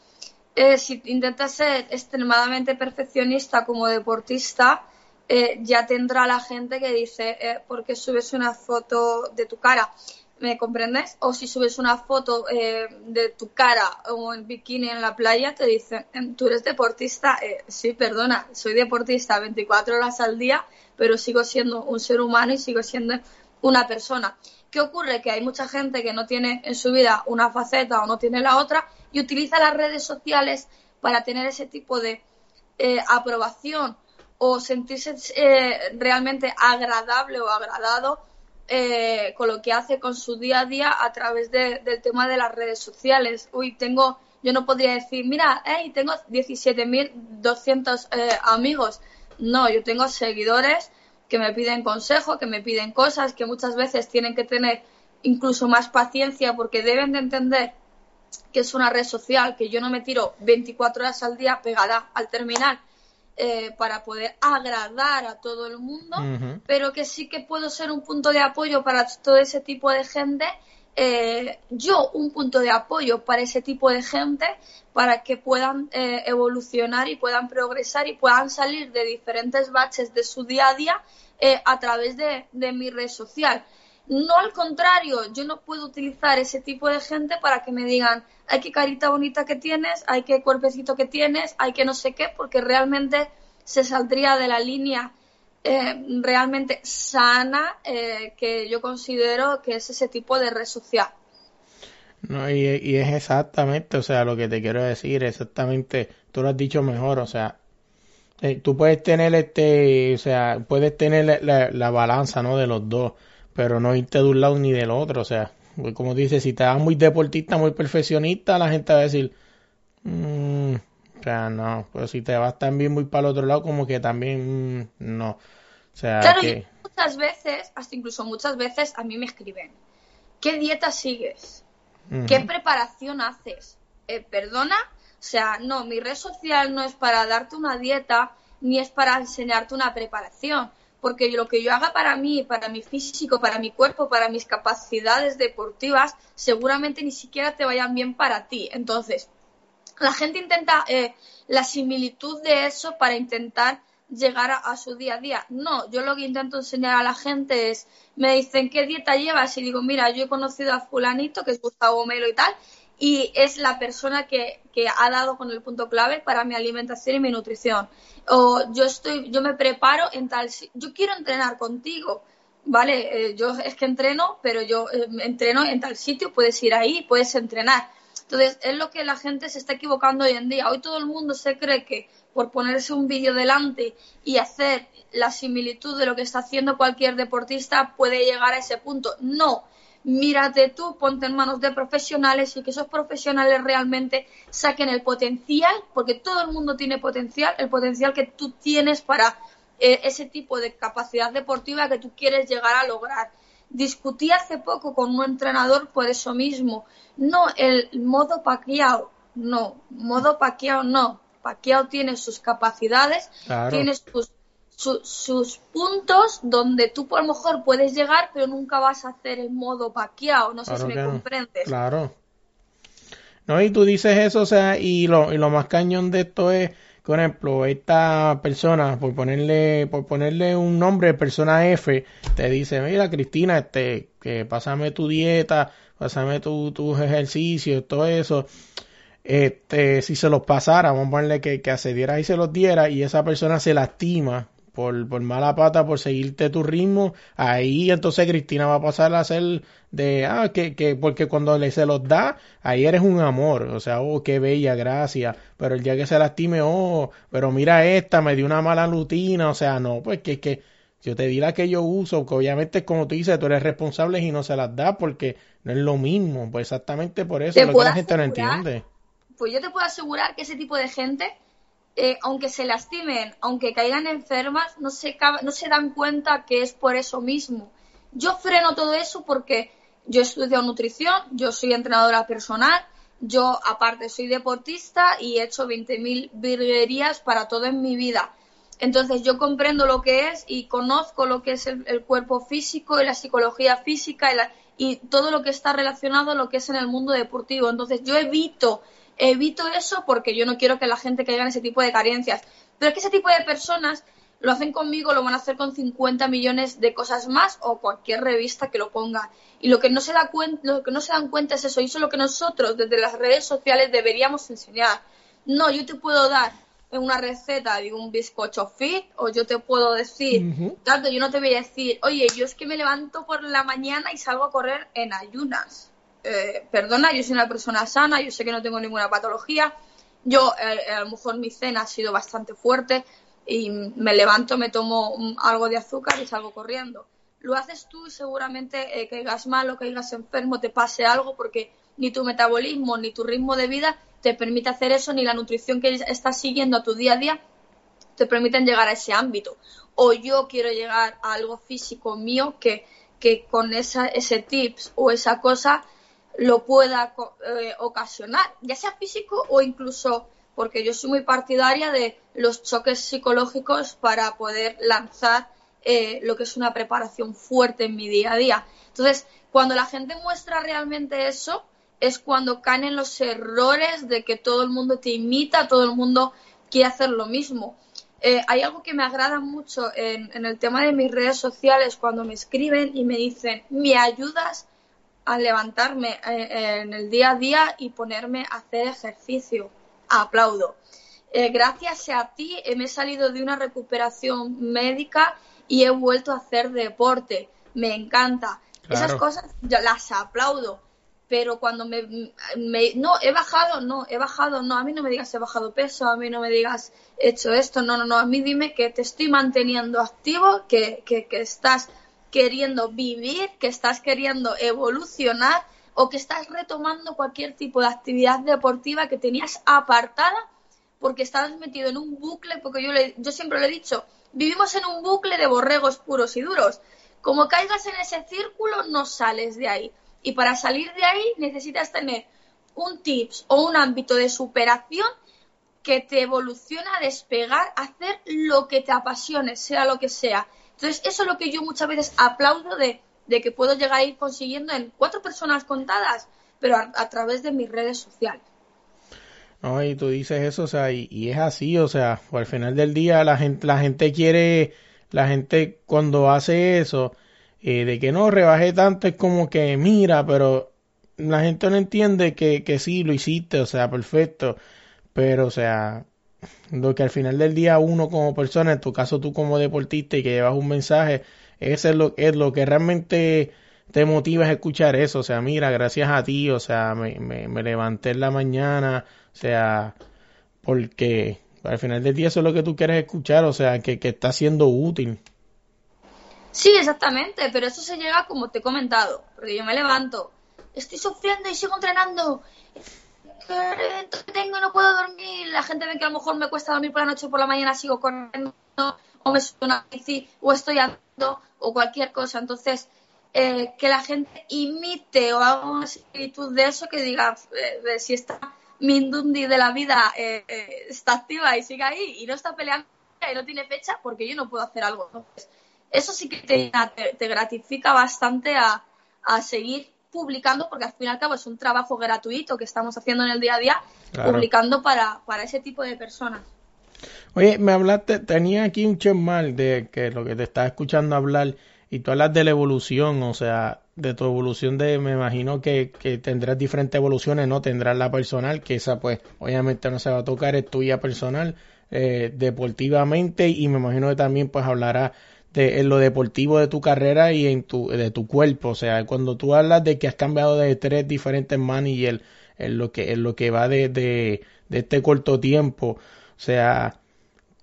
Eh, si intentas ser extremadamente perfeccionista como deportista, eh, ya tendrá la gente que dice, eh, ¿por qué subes una foto de tu cara? ¿Me comprendes? O si subes una foto eh, de tu cara o en bikini en la playa, te dicen, em, tú eres deportista. Eh, sí, perdona, soy deportista 24 horas al día, pero sigo siendo un ser humano y sigo siendo una persona. ¿Qué ocurre? Que hay mucha gente que no tiene en su vida una faceta o no tiene la otra y utiliza las redes sociales para tener ese tipo de eh, aprobación o sentirse realmente agradable o agradado eh, con lo que hace con su día a día a través del tema de las redes sociales. Uy, tengo, yo no podría decir, mira, hey, tengo 17.200 eh, amigos. No, yo tengo seguidores que me piden consejo, que me piden cosas, que muchas veces tienen que tener incluso más paciencia porque deben de entender que es una red social, que yo no me tiro 24 horas al día pegada al terminal eh, para poder agradar a todo el mundo, pero que sí que puedo ser un punto de apoyo para todo ese tipo de gente. Eh, yo un punto de apoyo para ese tipo de gente para que puedan eh, evolucionar y puedan progresar y puedan salir de diferentes baches de su día a día a través de, de mi red social. No al contrario, yo no puedo utilizar ese tipo de gente para que me digan, hay qué carita bonita que tienes, hay qué cuerpecito que tienes, hay que no sé qué, porque realmente se saldría de la línea eh, realmente sana eh, que yo considero que es ese tipo de red social. No, y, es exactamente, o sea, lo que te quiero decir, exactamente, tú lo has dicho mejor, o sea, eh, tú puedes tener este, o sea, puedes tener la, la balanza, ¿no? De los dos pero no irte de un lado ni del otro. O sea, pues como dices, si te vas muy deportista, muy perfeccionista, la gente va a decir, mmm, o sea, no, pero si te vas también muy para el otro lado, como que también mm, no. O sea, claro, que... muchas veces, hasta incluso muchas veces, a mí me escriben, ¿qué dieta sigues? ¿Qué preparación haces? Eh, ¿Perdona? O sea, no, mi red social no es para darte una dieta, ni es para enseñarte una preparación porque lo que yo haga para mí, para mi físico, para mi cuerpo, para mis capacidades deportivas, seguramente ni siquiera te vayan bien para ti. Entonces, la gente intenta eh, la similitud de eso para intentar llegar a, su día a día. No, yo lo que intento enseñar a la gente es, me dicen, ¿qué dieta llevas? Y digo, mira, yo he conocido a fulanito, que es Gustavo Melo y tal, y es la persona que, que ha dado con el punto clave para mi alimentación y mi nutrición. O yo estoy, yo me preparo en tal, yo quiero entrenar contigo, ¿vale? Eh, yo es que entreno, pero yo eh, entreno en tal sitio, puedes ir ahí, puedes entrenar. Entonces, es lo que la gente se está equivocando hoy en día. Hoy todo el mundo se cree que por ponerse un vídeo delante y hacer la similitud de lo que está haciendo cualquier deportista puede llegar a ese punto. No, mírate tú, ponte en manos de profesionales y que esos profesionales realmente saquen el potencial, porque todo el mundo tiene potencial, el potencial que tú tienes para eh, ese tipo de capacidad deportiva que tú quieres llegar a lograr. Discutí hace poco con un entrenador por eso mismo. No, el modo paqueado, no. Modo paqueado, no. Paqueado tiene sus capacidades, tiene sus, puntos donde tú por lo mejor puedes llegar, pero nunca vas a hacer el modo paqueado. No sé si me comprendes. Claro. No, y tú dices eso, o sea, y lo, y lo más cañón de esto es por ejemplo, esta persona, por ponerle, por ponerle un nombre, persona F, te dice, mira Cristina, este, que pásame tu dieta, pásame tu, tus ejercicios, todo eso. Este, si se los pasara, vamos a ponerle que, que accediera y se los diera, y esa persona se lastima por, por mala pata, por seguirte tu ritmo, ahí entonces Cristina va a pasar a ser de, ah, que, que, porque cuando le se los da, ahí eres un amor, o sea, oh, qué bella, gracias, pero el día que se lastime, oh, pero mira esta, me dio una mala rutina, o sea, no, pues que es que yo te di la que yo uso, que obviamente como tú dices, tú eres responsable y no se las da porque no es lo mismo, pues exactamente por eso es lo que la gente no entiende. Pues yo te puedo asegurar que ese tipo de gente eh, aunque se lastimen, aunque caigan enfermas, no se, no se dan cuenta que es por eso mismo. Yo freno todo eso porque yo estudio nutrición, yo soy entrenadora personal, yo aparte soy deportista y he hecho 20.000 virguerías para todo en mi vida. Entonces yo comprendo lo que es y conozco lo que es el, cuerpo físico y la psicología física y, y, todo lo que está relacionado a lo que es en el mundo deportivo. Entonces yo evito evito eso porque yo no quiero que la gente caiga en ese tipo de carencias. Pero es que ese tipo de personas lo hacen conmigo, lo van a hacer con 50 millones de cosas más o cualquier revista que lo ponga. Y lo que no se da cuenta, lo que no se dan cuenta es eso, y eso es lo que nosotros desde las redes sociales deberíamos enseñar. No, yo te puedo dar una receta de un bizcocho fit o yo te puedo decir, tanto yo no te voy a decir, oye, yo es que me levanto por la mañana y salgo a correr en ayunas. Eh, perdona, yo soy una persona sana, yo sé que no tengo ninguna patología, yo eh, a lo mejor mi cena ha sido bastante fuerte y me levanto, me tomo algo de azúcar y salgo corriendo. Lo haces tú y seguramente eh, caigas mal o caigas enfermo, te pase algo porque ni tu metabolismo ni tu ritmo de vida te permite hacer eso, ni la nutrición que estás siguiendo a tu día a día te permiten llegar a ese ámbito. O yo quiero llegar a algo físico mío que, que con esa, ese tips o esa cosa lo pueda eh, ocasionar, ya sea físico o incluso porque yo soy muy partidaria de los choques psicológicos para poder lanzar eh, lo que es una preparación fuerte en mi día a día. Entonces, cuando la gente muestra realmente eso, es cuando caen en los errores de que todo el mundo te imita, todo el mundo quiere hacer lo mismo. Eh, hay algo que me agrada mucho en, en el tema de mis redes sociales cuando me escriben y me dicen, ¿me ayudas a levantarme eh, en el día a día y ponerme a hacer ejercicio. Aplaudo. Eh, gracias a ti me he salido de una recuperación médica y he vuelto a hacer deporte. Me encanta. Esas cosas yo las aplaudo. Pero cuando me, No, he bajado, no, he bajado, no. A mí no me digas he bajado peso, a mí no me digas he hecho esto, no, no, no. A mí dime que te estoy manteniendo activo, que, que, que estás queriendo vivir, que estás queriendo evolucionar o que estás retomando cualquier tipo de actividad deportiva que tenías apartada porque estabas metido en un bucle, porque yo, yo siempre le he dicho, vivimos en un bucle de borregos puros y duros. Como caigas en ese círculo, no sales de ahí. Y para salir de ahí necesitas tener un tips o un ámbito de superación que te evolucione a despegar, a hacer lo que te apasione, sea lo que sea. Entonces, eso es lo que yo muchas veces aplaudo de, que puedo llegar a ir consiguiendo en cuatro personas contadas, pero a, través de mis redes sociales. No, y tú dices eso, o sea, y, y es así, o sea, al final del día la gente, la gente quiere, la gente cuando hace eso, eh, de que no rebajé tanto, es como que mira, pero la gente no entiende que, que sí, lo hiciste, o sea, perfecto, pero, o sea, lo que al final del día uno como persona, en tu caso tú como deportista y que llevas un mensaje, ese es lo, es lo que realmente te motiva a escuchar eso, o sea, mira, gracias a ti, o sea, me, me, me levanté en la mañana, o sea, porque al final del día eso es lo que tú quieres escuchar, o sea, que, que está siendo útil. Sí, exactamente, pero eso se llega como te he comentado, porque yo me levanto, estoy sufriendo y sigo entrenando, tengo no puedo dormir, la gente ve que a lo mejor me cuesta dormir por la noche, por la mañana sigo corriendo, o me suena bici, o estoy andando, o cualquier cosa, entonces eh, que la gente imite o haga una similitud de eso, que diga, eh, si está Mindundi de la vida eh, eh, está activa y sigue ahí y no está peleando y no tiene fecha, porque yo no puedo hacer algo. Entonces, eso sí que te, te gratifica bastante a, a, seguir publicando, porque al fin y al cabo es un trabajo gratuito que estamos haciendo en el día a día, claro. publicando para, para ese tipo de personas. Oye, me hablaste, tenía aquí un mal de que lo que te estaba escuchando hablar y tú hablas de la evolución, o sea, de tu evolución de, me imagino que, que tendrás diferentes evoluciones, ¿no? Tendrás la personal, que esa pues obviamente no se va a tocar, es tuya personal, eh, deportivamente, y me imagino que también pues hablará de en lo deportivo de tu carrera y en tu, de tu cuerpo, o sea, cuando tú hablas de que has cambiado de tres diferentes managers en lo que, lo que va de, de, este corto tiempo, o sea,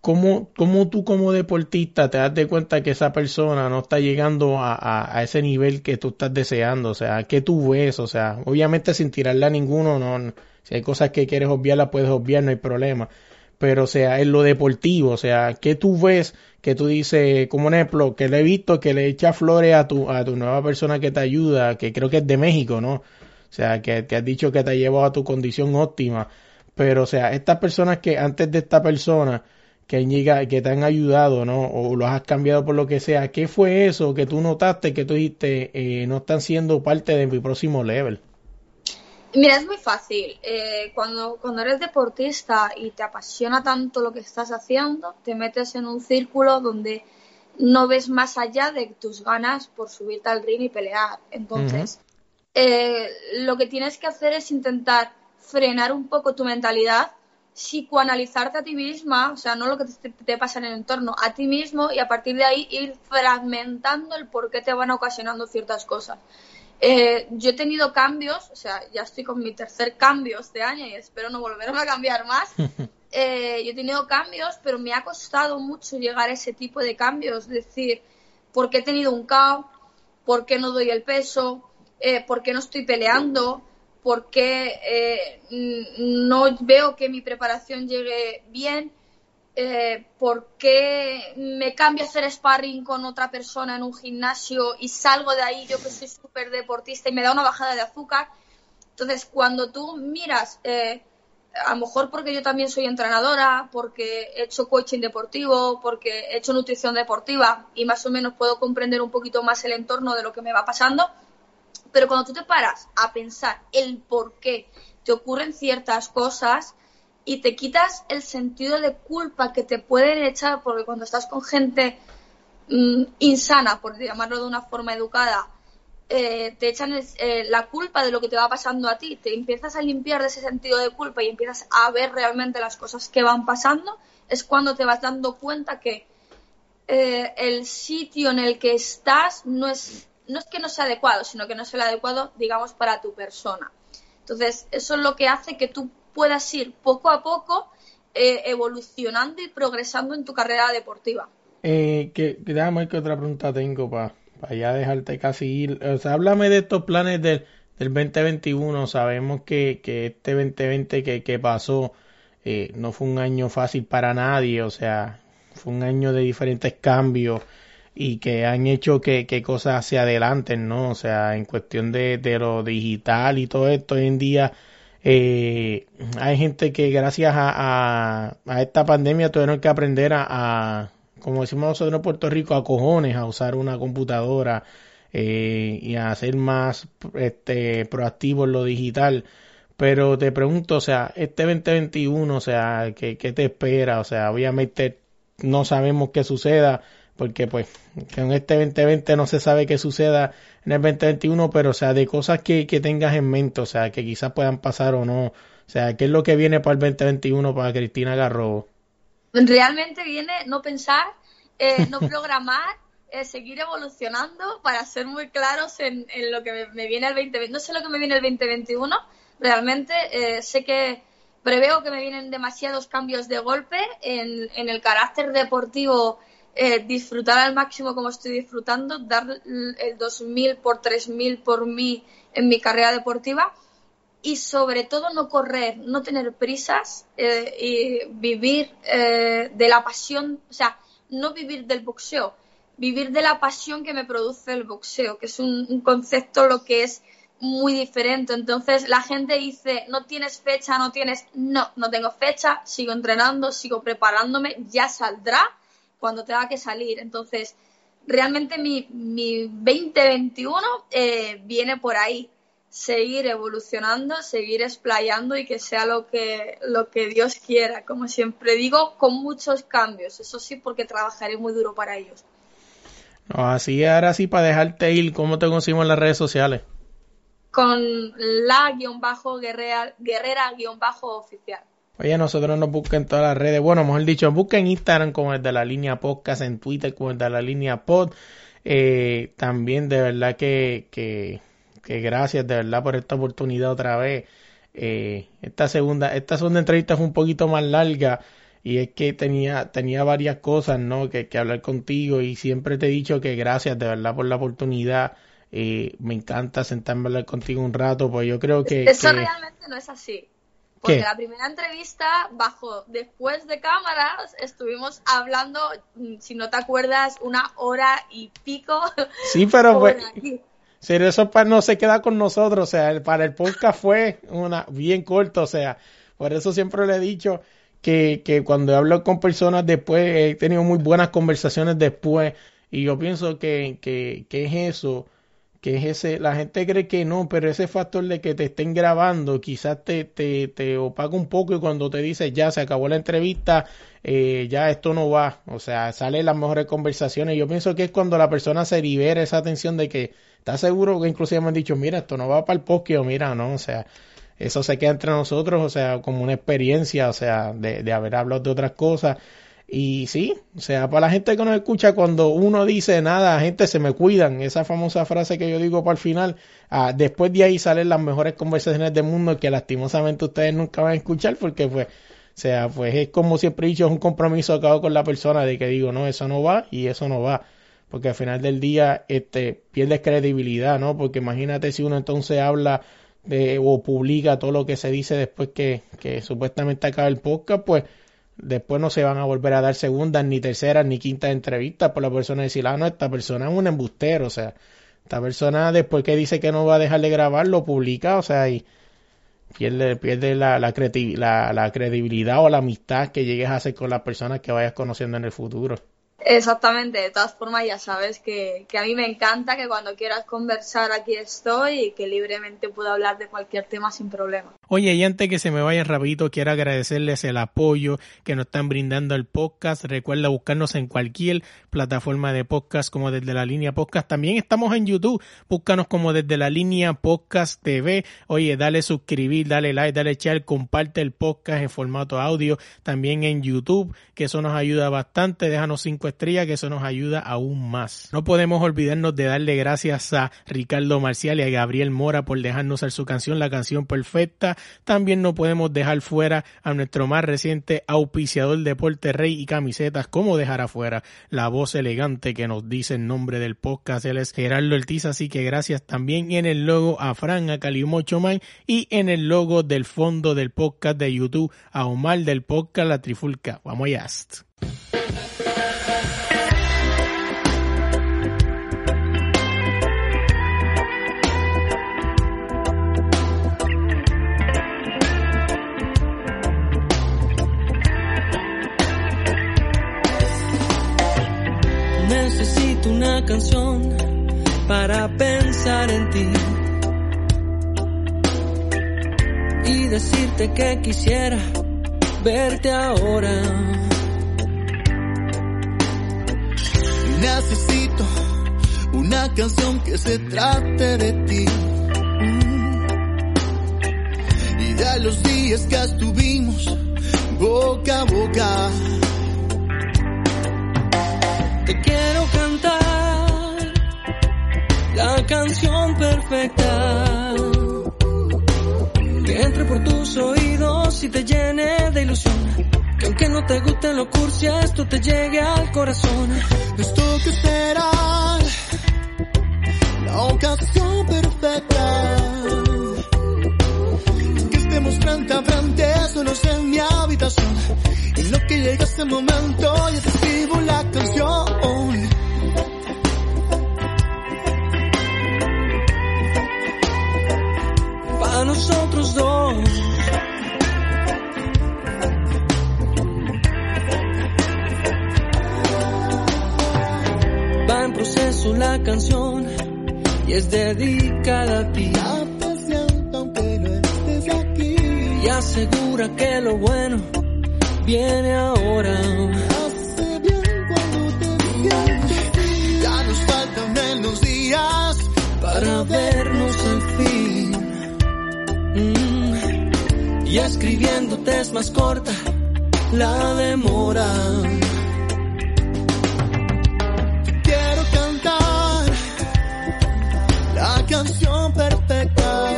¿Cómo, ¿Cómo, tú como deportista te das de cuenta que esa persona no está llegando a, a, a, ese nivel que tú estás deseando? O sea, ¿qué tú ves? O sea, obviamente sin tirarle a ninguno, no, si hay cosas que quieres obviar, las puedes obviar, no hay problema. Pero, o sea, en lo deportivo, o sea, ¿qué tú ves que tú dices, como un ejemplo, que le he visto que le echa flores a tu, a tu nueva persona que te ayuda, que creo que es de México, ¿no? O sea, que te has dicho que te ha llevado a tu condición óptima. Pero, o sea, estas personas que antes de esta persona, que, han llegado, que te han ayudado, ¿no? O los has cambiado por lo que sea. ¿Qué fue eso que tú notaste que tú dijiste eh, no están siendo parte de mi próximo level? Mira, es muy fácil. Eh, cuando, cuando eres deportista y te apasiona tanto lo que estás haciendo, te metes en un círculo donde no ves más allá de tus ganas por subirte al ring y pelear. Entonces, uh -huh. eh, lo que tienes que hacer es intentar frenar un poco tu mentalidad psicoanalizarte a ti misma, o sea, no lo que te, te, pasa en el entorno, a ti mismo y a partir de ahí ir fragmentando el por qué te van ocasionando ciertas cosas. Eh, yo he tenido cambios, o sea, ya estoy con mi tercer cambio este año y espero no volverme a cambiar más. (laughs) Eh, yo he tenido cambios, pero me ha costado mucho llegar a ese tipo de cambios, es decir, ¿por qué he tenido un caos? ¿Por qué no doy el peso? Eh, ¿Por qué no estoy peleando? por qué eh, no veo que mi preparación llegue bien, eh, por qué me cambio a hacer sparring con otra persona en un gimnasio y salgo de ahí yo que soy súper deportista y me da una bajada de azúcar. Entonces, cuando tú miras, eh, a lo mejor porque yo también soy entrenadora, porque he hecho coaching deportivo, porque he hecho nutrición deportiva y más o menos puedo comprender un poquito más el entorno de lo que me va pasando, pero cuando tú te paras a pensar el por qué te ocurren ciertas cosas y te quitas el sentido de culpa que te pueden echar, porque cuando estás con gente mmm, insana, por llamarlo de una forma educada, eh, te echan eh, la culpa de lo que te va pasando a ti, te empiezas a limpiar de ese sentido de culpa y empiezas a ver realmente las cosas que van pasando, es cuando te vas dando cuenta que eh, el sitio en el que estás no es no es que no sea adecuado, sino que no sea el adecuado, digamos, para tu persona. Entonces, eso es lo que hace que tú puedas ir poco a poco eh, evolucionando y progresando en tu carrera deportiva. Eh, que, déjame ver qué otra pregunta tengo para pa ya dejarte casi ir. O sea, háblame de estos planes del, del 2021. Sabemos que, que este 2020 que, que pasó eh, no fue un año fácil para nadie. O sea, fue un año de diferentes cambios y que han hecho que, que cosas se adelanten, ¿no? O sea, en cuestión de, de lo digital y todo esto, hoy en día eh, hay gente que gracias a, a, esta pandemia tuvieron que aprender a, a, como decimos nosotros en Puerto Rico, a cojones, a usar una computadora eh, y a ser más este, proactivo en lo digital pero te pregunto, o sea, este 2021, o sea, ¿qué, qué te espera? O sea, obviamente no sabemos qué suceda, porque pues en este 2020 no se sabe qué suceda en el 2021, pero o sea, de cosas que, que tengas en mente, o sea, que quizás puedan pasar o no, o sea, ¿qué es lo que viene para el 2021 para Cristina Garrobo? Realmente viene no pensar, eh, no programar, (laughs) eh, seguir evolucionando para ser muy claros en, lo que me, me, viene el 2020. No sé lo que me viene el 2021, realmente eh, sé que preveo que me vienen demasiados cambios de golpe en, en el carácter deportivo eh, disfrutar al máximo como estoy disfrutando, dar el 2000 por 3000 por mí en mi carrera deportiva y sobre todo no correr, no tener prisas eh, y vivir eh, de la pasión, o sea, no vivir del boxeo, vivir de la pasión que me produce el boxeo, que es un, un concepto lo que es muy diferente. Entonces la gente dice, no tienes fecha, no tienes, no, no tengo fecha, sigo entrenando, sigo preparándome, ya saldrá cuando tenga que salir. Entonces, realmente mi, mi 2021 eh, viene por ahí. Seguir evolucionando, seguir explayando y que sea lo que, lo que Dios quiera. Como siempre digo, con muchos cambios. Eso sí, porque trabajaré muy duro para ellos. No, así, ahora sí, para dejarte ir, ¿cómo te conseguimos en las redes sociales? Con la Oye, nosotros nos busquen en todas las redes. Bueno, mejor dicho, busquen en Instagram como el de la línea podcast, en Twitter como el de la línea pod. Eh, también de verdad que, que, que, gracias de verdad por esta oportunidad otra vez. Eh, esta segunda, esta segunda entrevista fue un poquito más larga y es que tenía, tenía varias cosas, ¿no? Que, que hablar contigo y siempre te he dicho que gracias de verdad por la oportunidad. Eh, me encanta sentarme a hablar contigo un rato, pues yo creo que... Eso que... realmente no es así. Porque ¿Qué? la primera entrevista, bajo después de cámaras, estuvimos hablando, si no te acuerdas, una hora y pico. Sí, pero (laughs) pues, pero eso no se queda con nosotros, o sea, para el podcast fue una bien corto, o sea, por eso siempre le he dicho que, que cuando hablo con personas después, he tenido muy buenas conversaciones después, y yo pienso que, que, que es eso que es ese, la gente cree que no, pero ese factor de que te estén grabando quizás te, te, te opaca un poco y cuando te dice ya se acabó la entrevista, eh, ya esto no va, o sea, salen las mejores conversaciones. Yo pienso que es cuando la persona se libera esa atención de que está seguro que inclusive me han dicho, mira, esto no va para el podcast, o mira, no, o sea, eso se queda entre nosotros, o sea, como una experiencia, o sea, de, de haber hablado de otras cosas. Y sí, o sea, para la gente que nos escucha, cuando uno dice nada, gente se me cuidan, esa famosa frase que yo digo para el final, ah, después de ahí salen las mejores conversaciones del mundo que lastimosamente ustedes nunca van a escuchar porque pues, o sea, pues es como siempre he dicho, es un compromiso acabo con la persona de que digo, no, eso no va y eso no va. Porque al final del día, este, pierdes credibilidad, ¿no? Porque imagínate si uno entonces habla de, o publica todo lo que se dice después que, que supuestamente acaba el podcast, pues, después no se van a volver a dar segundas, ni terceras, ni quintas entrevistas por la persona decir, ah, no, esta persona es un embustero, o sea, esta persona después que dice que no va a dejar de grabar, lo publica, o sea, y pierde, pierde la, la, la, la credibilidad o la amistad que llegues a hacer con las personas que vayas conociendo en el futuro. Exactamente, de todas formas ya sabes que, que, a mí me encanta que cuando quieras conversar aquí estoy y que libremente puedo hablar de cualquier tema sin problema. Oye, y antes que se me vaya rapidito, quiero agradecerles el apoyo que nos están brindando al podcast. Recuerda buscarnos en cualquier plataforma de podcast como desde la línea podcast. También estamos en YouTube, búscanos como desde la línea podcast TV. Oye, dale suscribir, dale like, dale share, comparte el podcast en formato audio. También en YouTube, que eso nos ayuda bastante. Déjanos cinco que eso nos ayuda aún más. No podemos olvidarnos de darle gracias a Ricardo Marcial y a Gabriel Mora por dejarnos hacer su canción, la canción perfecta. También no podemos dejar fuera a nuestro más reciente auspiciador Deporte Rey y camisetas, como dejar afuera la voz elegante que nos dice el nombre del podcast, él es Gerardo Ortiz, así que gracias también en el logo a Fran, a Calimocho Man y en el logo del fondo del podcast de YouTube a Omar del podcast La Trifulca. Vamos allá. Una canción para pensar en ti. y decirte que quisiera verte ahora. Necesito una canción que se trate de ti. Y de los días que estuvimos boca a boca. Te quiero cantar la canción perfecta. Que entre por tus oídos y te llene de ilusión. Que aunque no te guste lo cursi, esto te llegue al corazón. Esto que esperar la ocasión perfecta. Que estemos frente a frente, solos en mi habitación. En lo que llega ese momento, yo te escribo la canción. Nosotros dos. Va en proceso la canción y es dedicada a ti. Ya te siento aunque no estés aquí. Y asegura que lo bueno viene ahora. Hace bien cuando te siento así. Ya nos faltan menos días para vernos al fin. Y escribiéndote es más corta la demora. Quiero cantar la canción perfecta.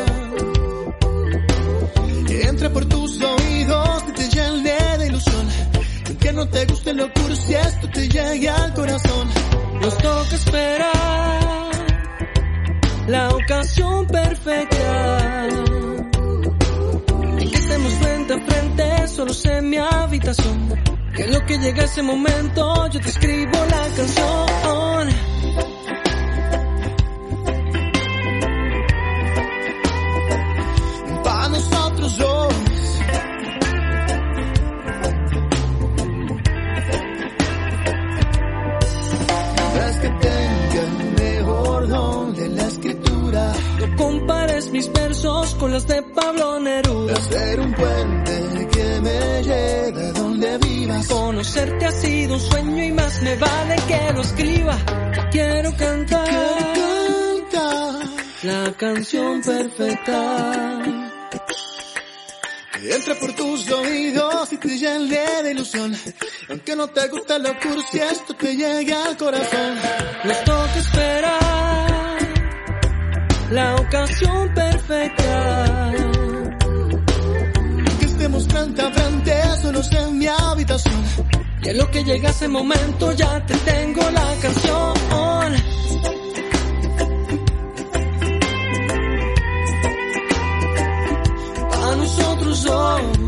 Que entre por tus oídos y te llene de ilusión. Que no te guste lo cursi, esto te llegue al corazón. Nos toca esperar la ocasión perfecta. Solos en mi habitación. Que lo que llega ese momento, yo te escribo la canción. Para nosotros dos. Es que tenga mejor don de la escritura. No compares mis versos con los de Pablo Neruda. Conocerte ha sido un sueño y más me vale que lo escriba. Quiero cantar Canta. la canción perfecta. Que entre por tus oídos y te llene de ilusión. Aunque no te guste lo cursi, esto te llega al corazón. Nos toca esperar la ocasión perfecta. Que estemos frente a frente, solos en mi habitación. Que lo que llega ese momento ya te tengo la canción. Para nosotros dos.